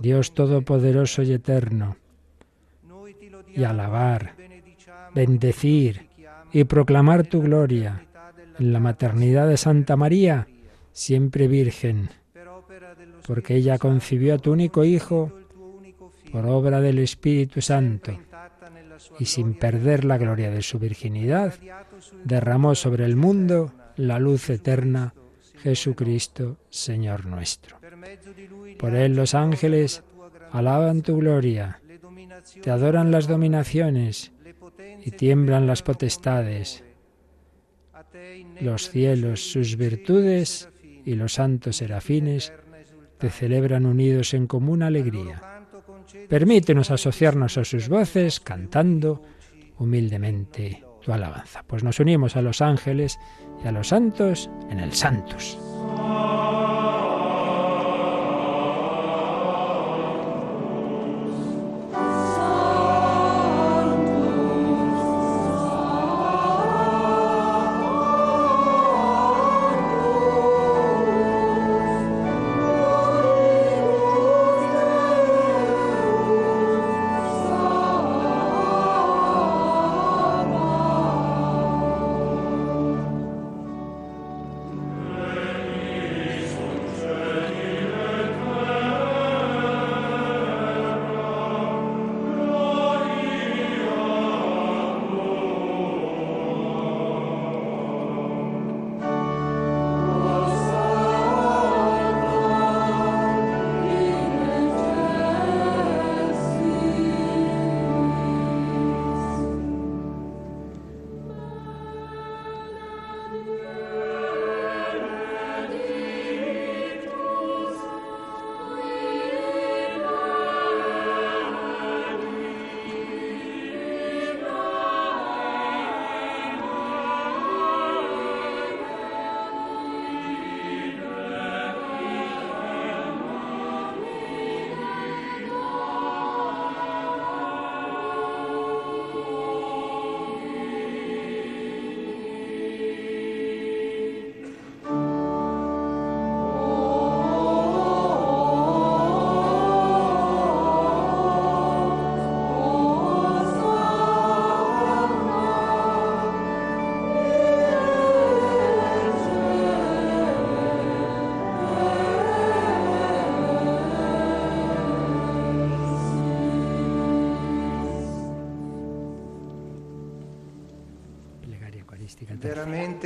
Dios Todopoderoso y Eterno, y alabar, bendecir y proclamar tu gloria en la maternidad de Santa María, siempre Virgen, porque ella concibió a tu único Hijo por obra del Espíritu Santo y sin perder la gloria de su virginidad, derramó sobre el mundo la luz eterna, Jesucristo, Señor nuestro. Por él los ángeles alaban tu gloria, te adoran las dominaciones y tiemblan las potestades, los cielos, sus virtudes y los santos serafines te celebran unidos en común alegría. Permítenos asociarnos a sus voces cantando humildemente tu alabanza. Pues nos unimos a los ángeles y a los santos en el Santos.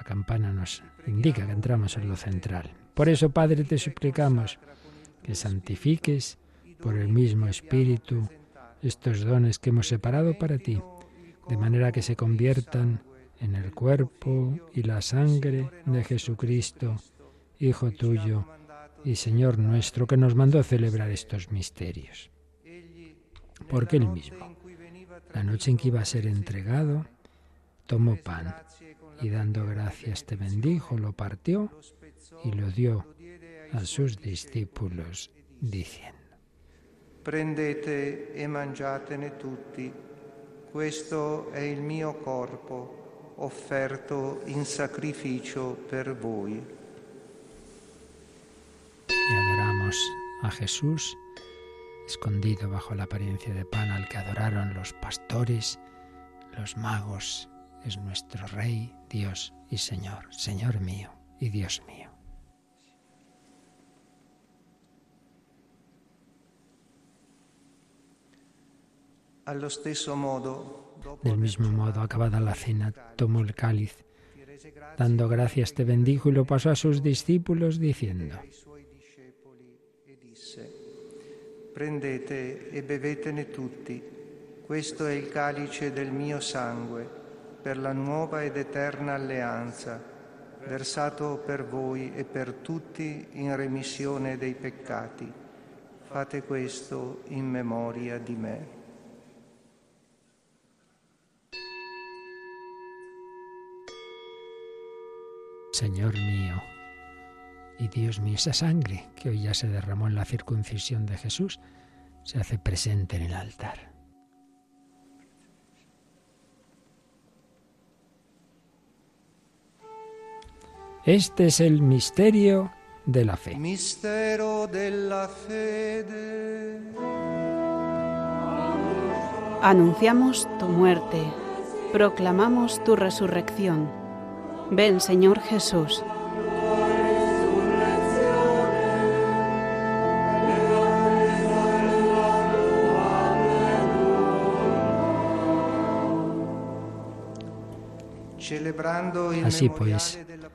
La campana nos indica que entramos en lo central. Por eso, Padre, te suplicamos que santifiques por el mismo Espíritu estos dones que hemos separado para ti, de manera que se conviertan en el cuerpo y la sangre de Jesucristo, Hijo tuyo y Señor nuestro, que nos mandó celebrar estos misterios. Porque Él mismo, la noche en que iba a ser entregado, tomó pan y dando gracias te bendijo, lo partió y lo dio a sus discípulos diciendo. Prendete e mangiatene tutti, questo è il mio corpo offerto in sacrificio per voi. Y adoramos a Jesús escondido bajo la apariencia de pan al que adoraron los pastores, los magos, es nuestro Rey, Dios y Señor, Señor mío y Dios mío. Del mismo modo, acabada la cena, tomó el cáliz, dando gracias te bendijo y lo pasó a sus discípulos diciendo, Prendete e bevetene tutti, questo è il calice del mio sangue, per la nuova ed eterna alleanza, versato per voi e per tutti in remissione dei peccati. Fate questo in memoria di me. Señor mío y Dios mío, esa sangre que hoy ya se derramó en la circuncisión de Jesús se hace presente en el altar. Este es el misterio de la fe. De la. Anunciamos tu muerte, proclamamos tu resurrección. Ven, Señor Jesús. Así pues,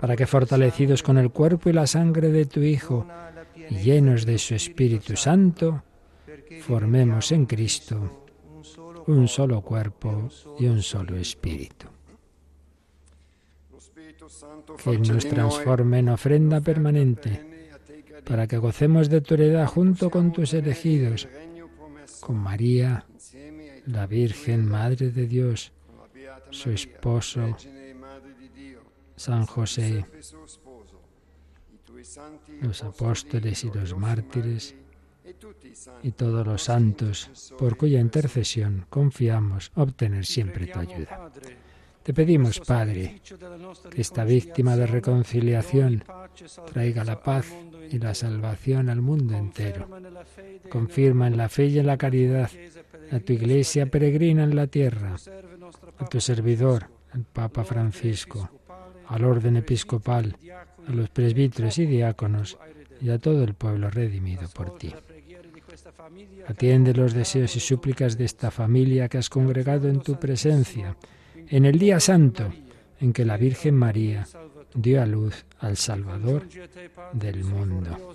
para que fortalecidos con el cuerpo y la sangre de tu Hijo llenos de su Espíritu Santo, formemos en Cristo un solo cuerpo y un solo espíritu. Que nos transforme en ofrenda permanente, para que gocemos de tu heredad junto con tus elegidos, con María, la Virgen Madre de Dios, su esposo, San José, los apóstoles y los mártires y todos los santos, por cuya intercesión confiamos obtener siempre tu ayuda. Te pedimos, Padre, que esta víctima de reconciliación traiga la paz y la salvación al mundo entero. Confirma en la fe y en la caridad a tu iglesia peregrina en la tierra, a tu servidor, el Papa Francisco, al orden episcopal, a los presbíteros y diáconos y a todo el pueblo redimido por ti. Atiende los deseos y súplicas de esta familia que has congregado en tu presencia, en el día santo en que la Virgen María dio a luz al Salvador del mundo.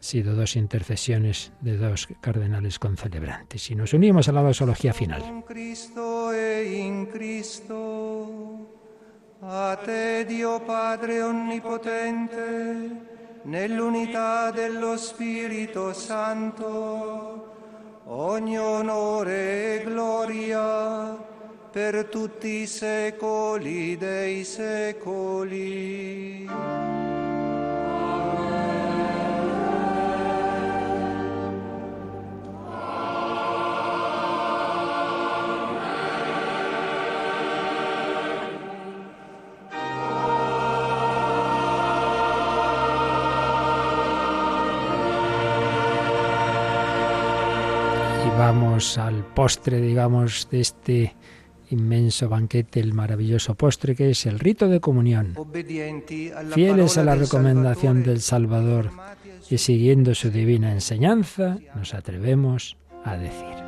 Sido dos intercesiones de dos cardenales concelebrantes. Y nos unimos a la dosología final. A te Dio Padre Onnipotente, nell'unità dello Spirito Santo, ogni onore e gloria per tutti i secoli dei secoli. Al postre, digamos, de este inmenso banquete, el maravilloso postre que es el rito de comunión. Fieles a la recomendación del Salvador y siguiendo su divina enseñanza, nos atrevemos a decir.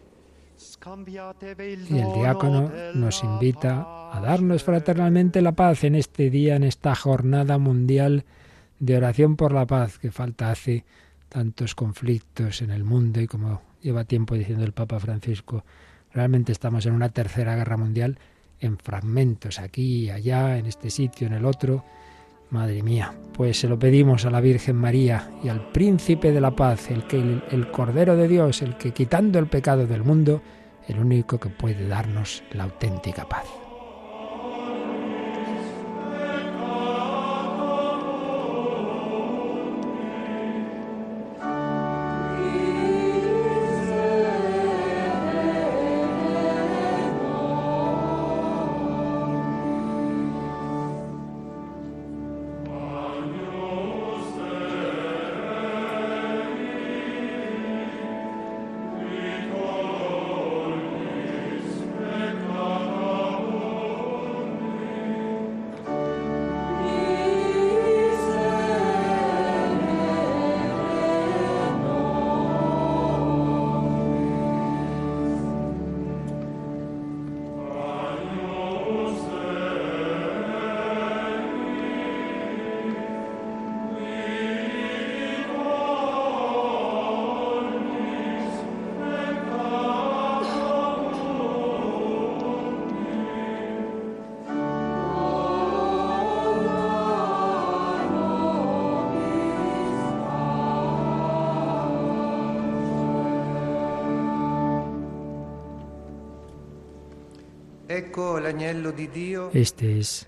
Y el diácono nos invita a darnos fraternalmente la paz en este día, en esta jornada mundial de oración por la paz, que falta hace tantos conflictos en el mundo y como lleva tiempo diciendo el Papa Francisco, realmente estamos en una tercera guerra mundial en fragmentos, aquí allá, en este sitio, en el otro. Madre mía, pues se lo pedimos a la Virgen María y al Príncipe de la Paz, el que el Cordero de Dios, el que quitando el pecado del mundo, el único que puede darnos la auténtica paz. Este es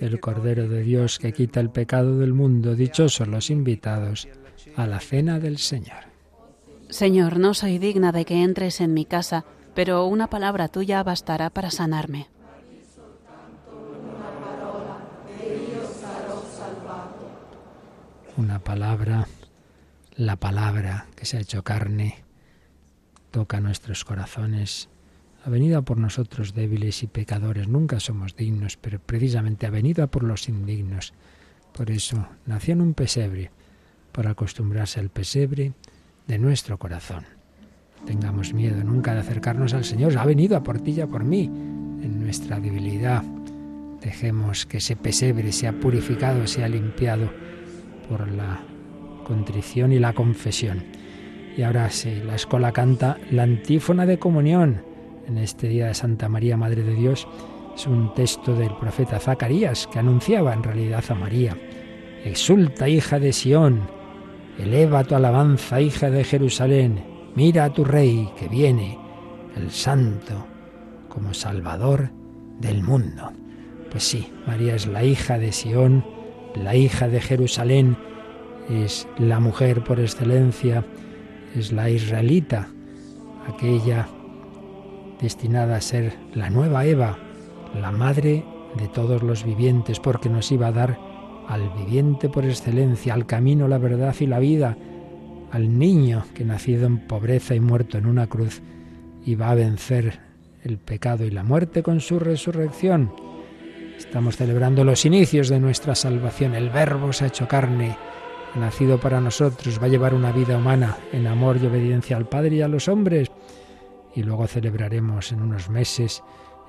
el Cordero de Dios que quita el pecado del mundo. Dichosos los invitados a la cena del Señor. Señor, no soy digna de que entres en mi casa, pero una palabra tuya bastará para sanarme. Una palabra, la palabra que se ha hecho carne, toca nuestros corazones ha venido por nosotros débiles y pecadores. Nunca somos dignos, pero precisamente ha venido por los indignos. Por eso nació en un pesebre, para acostumbrarse al pesebre de nuestro corazón. Tengamos miedo nunca de acercarnos al Señor. Ha venido a por por mí, en nuestra debilidad. Dejemos que ese pesebre sea purificado, sea limpiado por la contrición y la confesión. Y ahora sí, la escuela canta la antífona de comunión en este día de Santa María, Madre de Dios, es un texto del profeta Zacarías que anunciaba en realidad a María. Exulta, hija de Sión, eleva tu alabanza, hija de Jerusalén, mira a tu rey que viene, el santo, como salvador del mundo. Pues sí, María es la hija de Sión, la hija de Jerusalén, es la mujer por excelencia, es la israelita, aquella destinada a ser la nueva Eva, la madre de todos los vivientes, porque nos iba a dar al viviente por excelencia, al camino, la verdad y la vida, al niño que nacido en pobreza y muerto en una cruz, iba a vencer el pecado y la muerte con su resurrección. Estamos celebrando los inicios de nuestra salvación. El Verbo se ha hecho carne, nacido para nosotros, va a llevar una vida humana en amor y obediencia al Padre y a los hombres y luego celebraremos en unos meses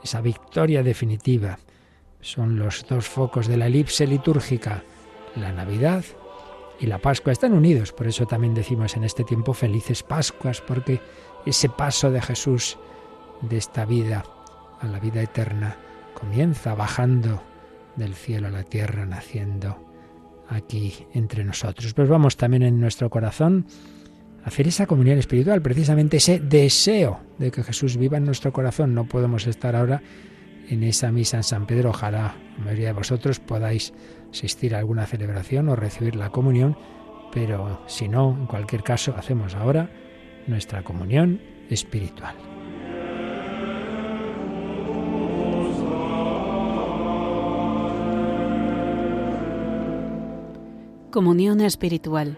esa victoria definitiva. Son los dos focos de la elipse litúrgica, la Navidad y la Pascua. Están unidos, por eso también decimos en este tiempo felices Pascuas, porque ese paso de Jesús de esta vida a la vida eterna comienza bajando del cielo a la tierra, naciendo aquí entre nosotros. Pues vamos también en nuestro corazón hacer esa comunión espiritual, precisamente ese deseo de que Jesús viva en nuestro corazón. No podemos estar ahora en esa misa en San Pedro. Ojalá la mayoría de vosotros podáis asistir a alguna celebración o recibir la comunión, pero si no, en cualquier caso, hacemos ahora nuestra comunión espiritual. Comunión espiritual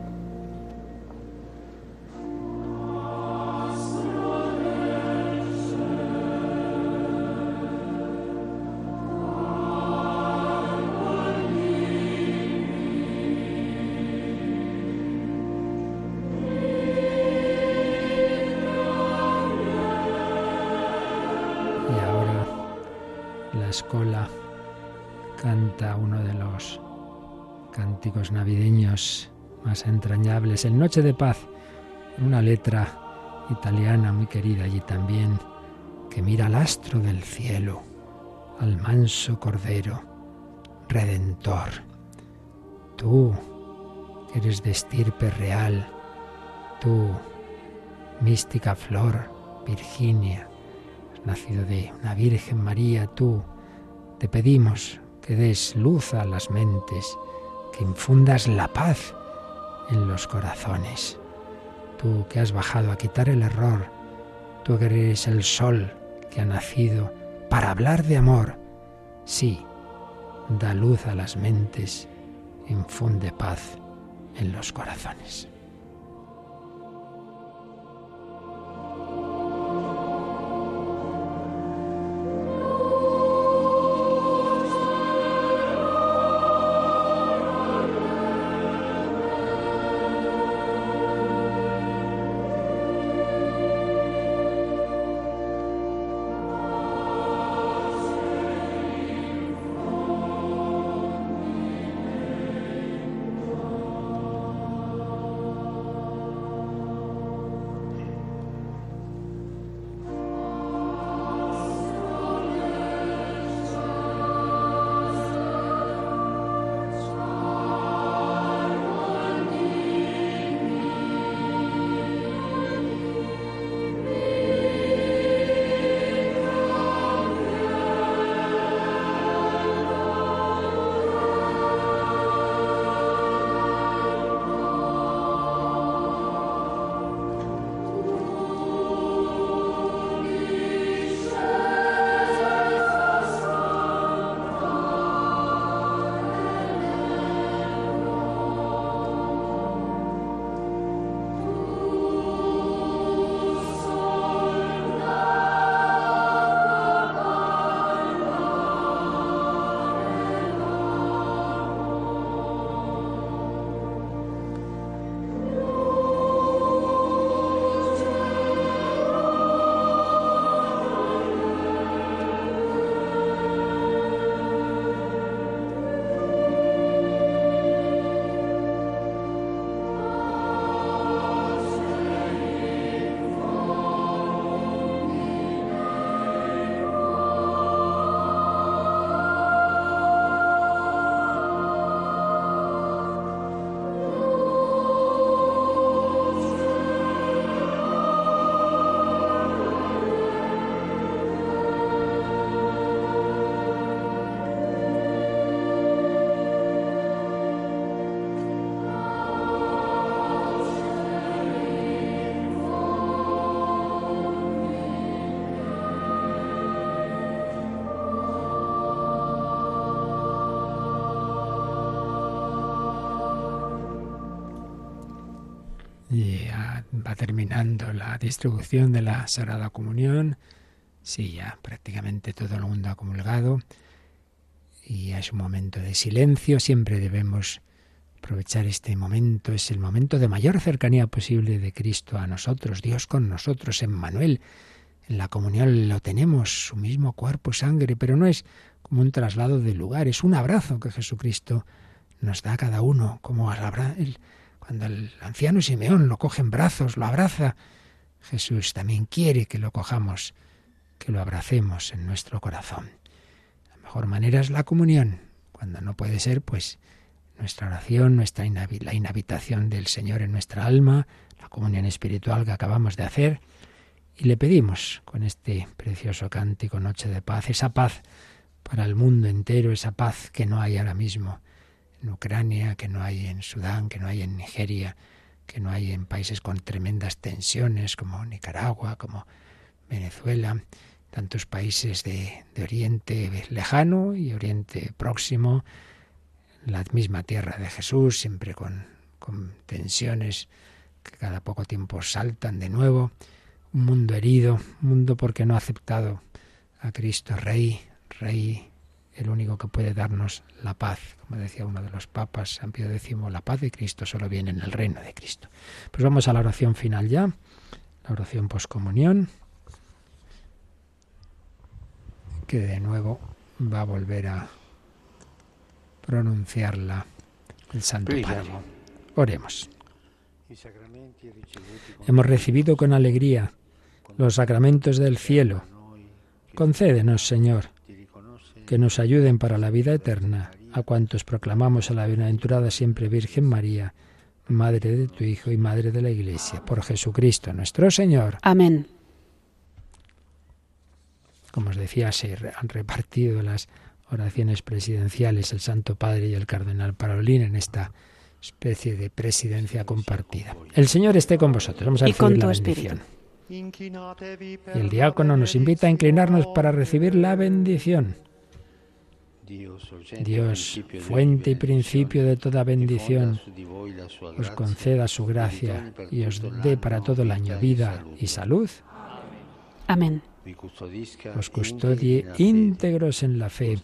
escuela canta uno de los cánticos navideños más entrañables, el Noche de Paz, una letra italiana muy querida allí también, que mira al astro del cielo, al manso Cordero, Redentor. Tú, que eres de estirpe real, tú, mística flor, Virginia, nacido de una Virgen María, tú, te pedimos que des luz a las mentes, que infundas la paz en los corazones. Tú que has bajado a quitar el error, tú que eres el sol que ha nacido para hablar de amor. Sí, da luz a las mentes, infunde paz en los corazones. Distribución de la Sagrada Comunión. Sí, ya prácticamente todo el mundo ha comulgado. Y es un momento de silencio. Siempre debemos aprovechar este momento. Es el momento de mayor cercanía posible de Cristo a nosotros, Dios con nosotros, en Manuel. En la comunión lo tenemos, su mismo cuerpo, sangre, pero no es como un traslado de lugar, es un abrazo que Jesucristo nos da a cada uno, como el, cuando el anciano Simeón lo coge en brazos, lo abraza. Jesús también quiere que lo cojamos, que lo abracemos en nuestro corazón. La mejor manera es la comunión. Cuando no puede ser, pues nuestra oración, nuestra la inhabitación del Señor en nuestra alma, la comunión espiritual que acabamos de hacer. Y le pedimos con este precioso cántico Noche de Paz, esa paz para el mundo entero, esa paz que no hay ahora mismo en Ucrania, que no hay en Sudán, que no hay en Nigeria, que no hay en países con tremendas tensiones como Nicaragua, como Venezuela, tantos países de, de Oriente lejano y Oriente próximo, la misma tierra de Jesús, siempre con, con tensiones que cada poco tiempo saltan de nuevo, un mundo herido, un mundo porque no ha aceptado a Cristo Rey, Rey el único que puede darnos la paz. Como decía uno de los papas, San Pío X, la paz de Cristo solo viene en el reino de Cristo. Pues vamos a la oración final ya, la oración poscomunión, que de nuevo va a volver a pronunciarla el Santo Padre. Oremos. Hemos recibido con alegría los sacramentos del cielo. Concédenos, Señor, que nos ayuden para la vida eterna a cuantos proclamamos a la bienaventurada siempre Virgen María, Madre de tu Hijo y Madre de la Iglesia, por Jesucristo nuestro Señor. Amén. Como os decía, se han repartido las oraciones presidenciales el Santo Padre y el Cardenal Parolín en esta especie de presidencia compartida. El Señor esté con vosotros. Vamos a recibir la bendición. Y el diácono nos invita a inclinarnos para recibir la bendición. Dios, fuente y principio de toda bendición, os conceda su gracia y os dé para todo el año vida y salud. Amén. Os custodie íntegros en la fe,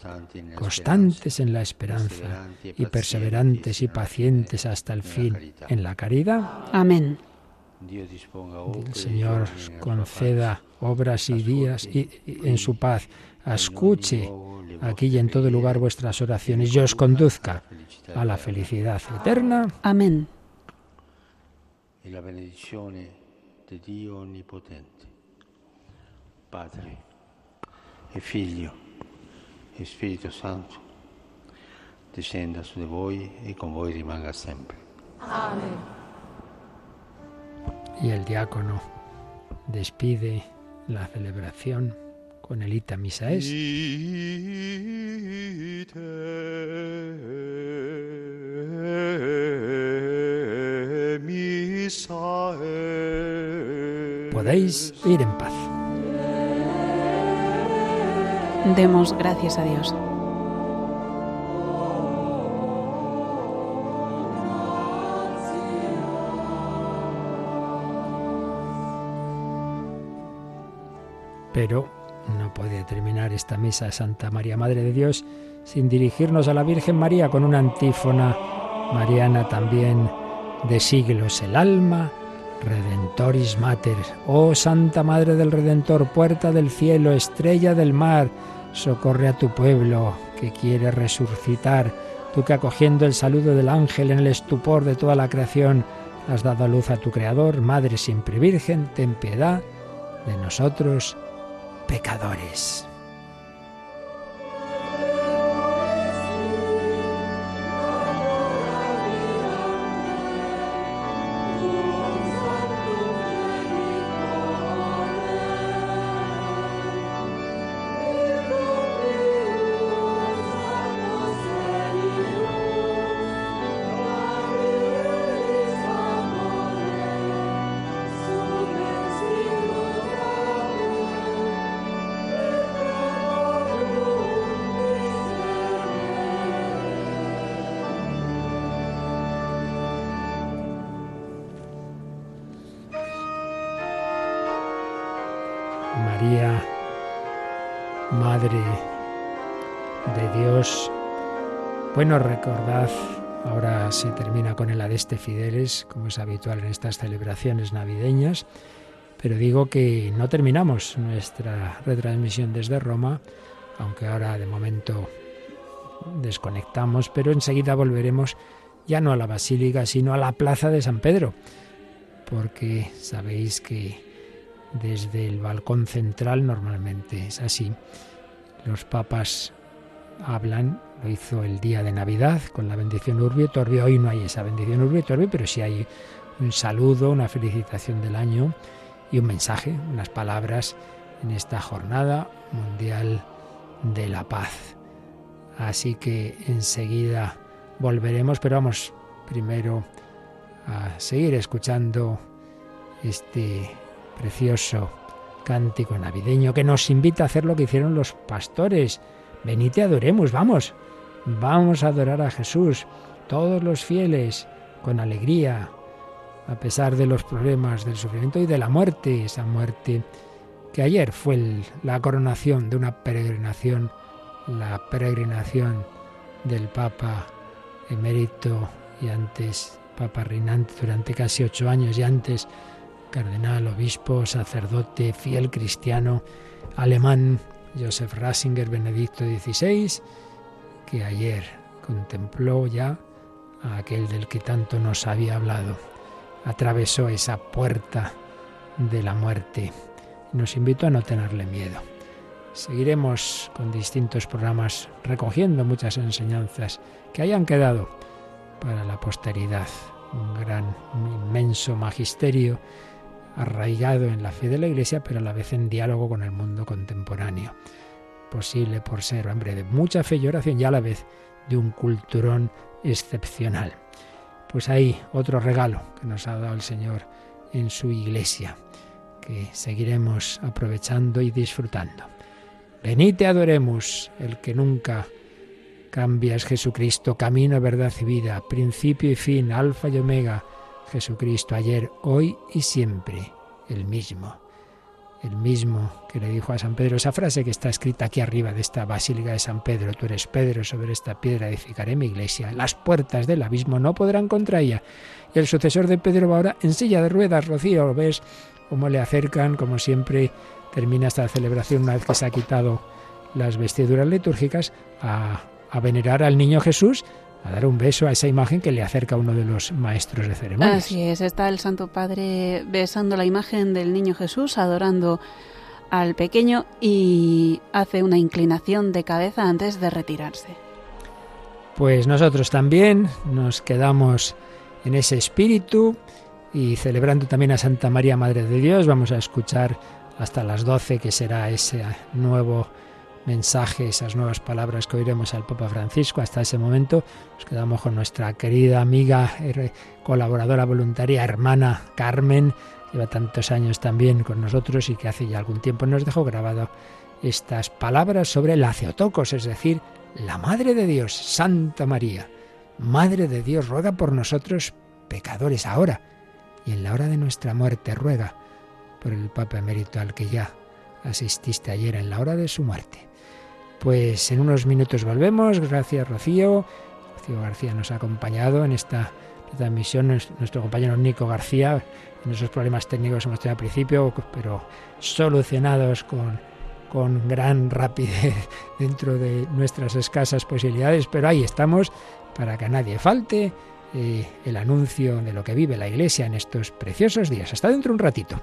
constantes en la esperanza y perseverantes y pacientes hasta el fin en la caridad. Amén. El Señor conceda obras y días y, en su paz. Escuche aquí y en todo lugar vuestras oraciones y os conduzca a la felicidad eterna. Amén. Y la bendición de Dios omnipotente, Padre, y Figlio, y Espíritu Santo, descenda sobre voi y con voi rimanga siempre. Amén. Y el diácono despide la celebración con el Ita Misa es. Podéis ir en paz. Demos gracias a Dios. Pero no puede terminar esta misa Santa María, Madre de Dios, sin dirigirnos a la Virgen María con una antífona mariana también de siglos. El alma, Redentoris Mater. Oh Santa Madre del Redentor, puerta del cielo, estrella del mar, socorre a tu pueblo que quiere resucitar. Tú que acogiendo el saludo del ángel en el estupor de toda la creación, has dado a luz a tu Creador, Madre siempre Virgen, ten piedad de nosotros pecadores. Bueno, recordad, ahora se termina con el Adeste Fideles, como es habitual en estas celebraciones navideñas, pero digo que no terminamos nuestra retransmisión desde Roma, aunque ahora de momento desconectamos, pero enseguida volveremos ya no a la Basílica, sino a la Plaza de San Pedro, porque sabéis que desde el balcón central normalmente es así. Los papas hablan, lo hizo el día de Navidad con la bendición Urbi et Orbi. Hoy no hay esa bendición Urbi et Orbi, pero sí hay un saludo, una felicitación del año y un mensaje, unas palabras en esta jornada mundial de la paz. Así que enseguida volveremos, pero vamos primero a seguir escuchando este precioso cántico navideño que nos invita a hacer lo que hicieron los pastores. Venid y adoremos, vamos, vamos a adorar a Jesús, todos los fieles, con alegría, a pesar de los problemas del sufrimiento y de la muerte, esa muerte que ayer fue la coronación de una peregrinación, la peregrinación del Papa emérito y antes Papa reinante durante casi ocho años y antes cardenal, obispo, sacerdote, fiel cristiano, alemán, Joseph Ratzinger, Benedicto XVI, que ayer contempló ya a aquel del que tanto nos había hablado. Atravesó esa puerta de la muerte. Nos invitó a no tenerle miedo. Seguiremos con distintos programas recogiendo muchas enseñanzas que hayan quedado para la posteridad. Un gran, inmenso magisterio arraigado en la fe de la Iglesia, pero a la vez en diálogo con el mundo contemporáneo. Posible por ser hombre de mucha fe y oración y a la vez de un culturón excepcional. Pues ahí otro regalo que nos ha dado el Señor en su Iglesia, que seguiremos aprovechando y disfrutando. Venid adoremos, el que nunca cambia es Jesucristo, camino, verdad y vida, principio y fin, alfa y omega Jesucristo ayer, hoy y siempre, el mismo. El mismo que le dijo a San Pedro esa frase que está escrita aquí arriba de esta Basílica de San Pedro, tú eres Pedro, sobre esta piedra edificaré mi iglesia, las puertas del abismo no podrán contra ella. Y el sucesor de Pedro va ahora en silla de ruedas, Rocío, ves cómo le acercan, como siempre termina esta celebración una vez que se ha quitado las vestiduras litúrgicas, a, a venerar al niño Jesús a dar un beso a esa imagen que le acerca a uno de los maestros de ceremonias. Así es, está el Santo Padre besando la imagen del niño Jesús, adorando al pequeño y hace una inclinación de cabeza antes de retirarse. Pues nosotros también nos quedamos en ese espíritu y celebrando también a Santa María Madre de Dios, vamos a escuchar hasta las 12 que será ese nuevo mensaje, esas nuevas palabras que oiremos al Papa Francisco. Hasta ese momento nos quedamos con nuestra querida amiga, colaboradora voluntaria, hermana Carmen, lleva tantos años también con nosotros y que hace ya algún tiempo nos dejó grabado estas palabras sobre la Ceotocos, es decir, la Madre de Dios, Santa María. Madre de Dios, ruega por nosotros pecadores ahora y en la hora de nuestra muerte, ruega por el Papa emérito al que ya asististe ayer en la hora de su muerte. Pues en unos minutos volvemos. Gracias, Rocío. Rocío García nos ha acompañado en esta transmisión. Nuestro compañero Nico García. En esos problemas técnicos hemos tenido al principio, pero solucionados con, con gran rapidez dentro de nuestras escasas posibilidades. Pero ahí estamos para que a nadie falte eh, el anuncio de lo que vive la Iglesia en estos preciosos días. Hasta dentro un ratito.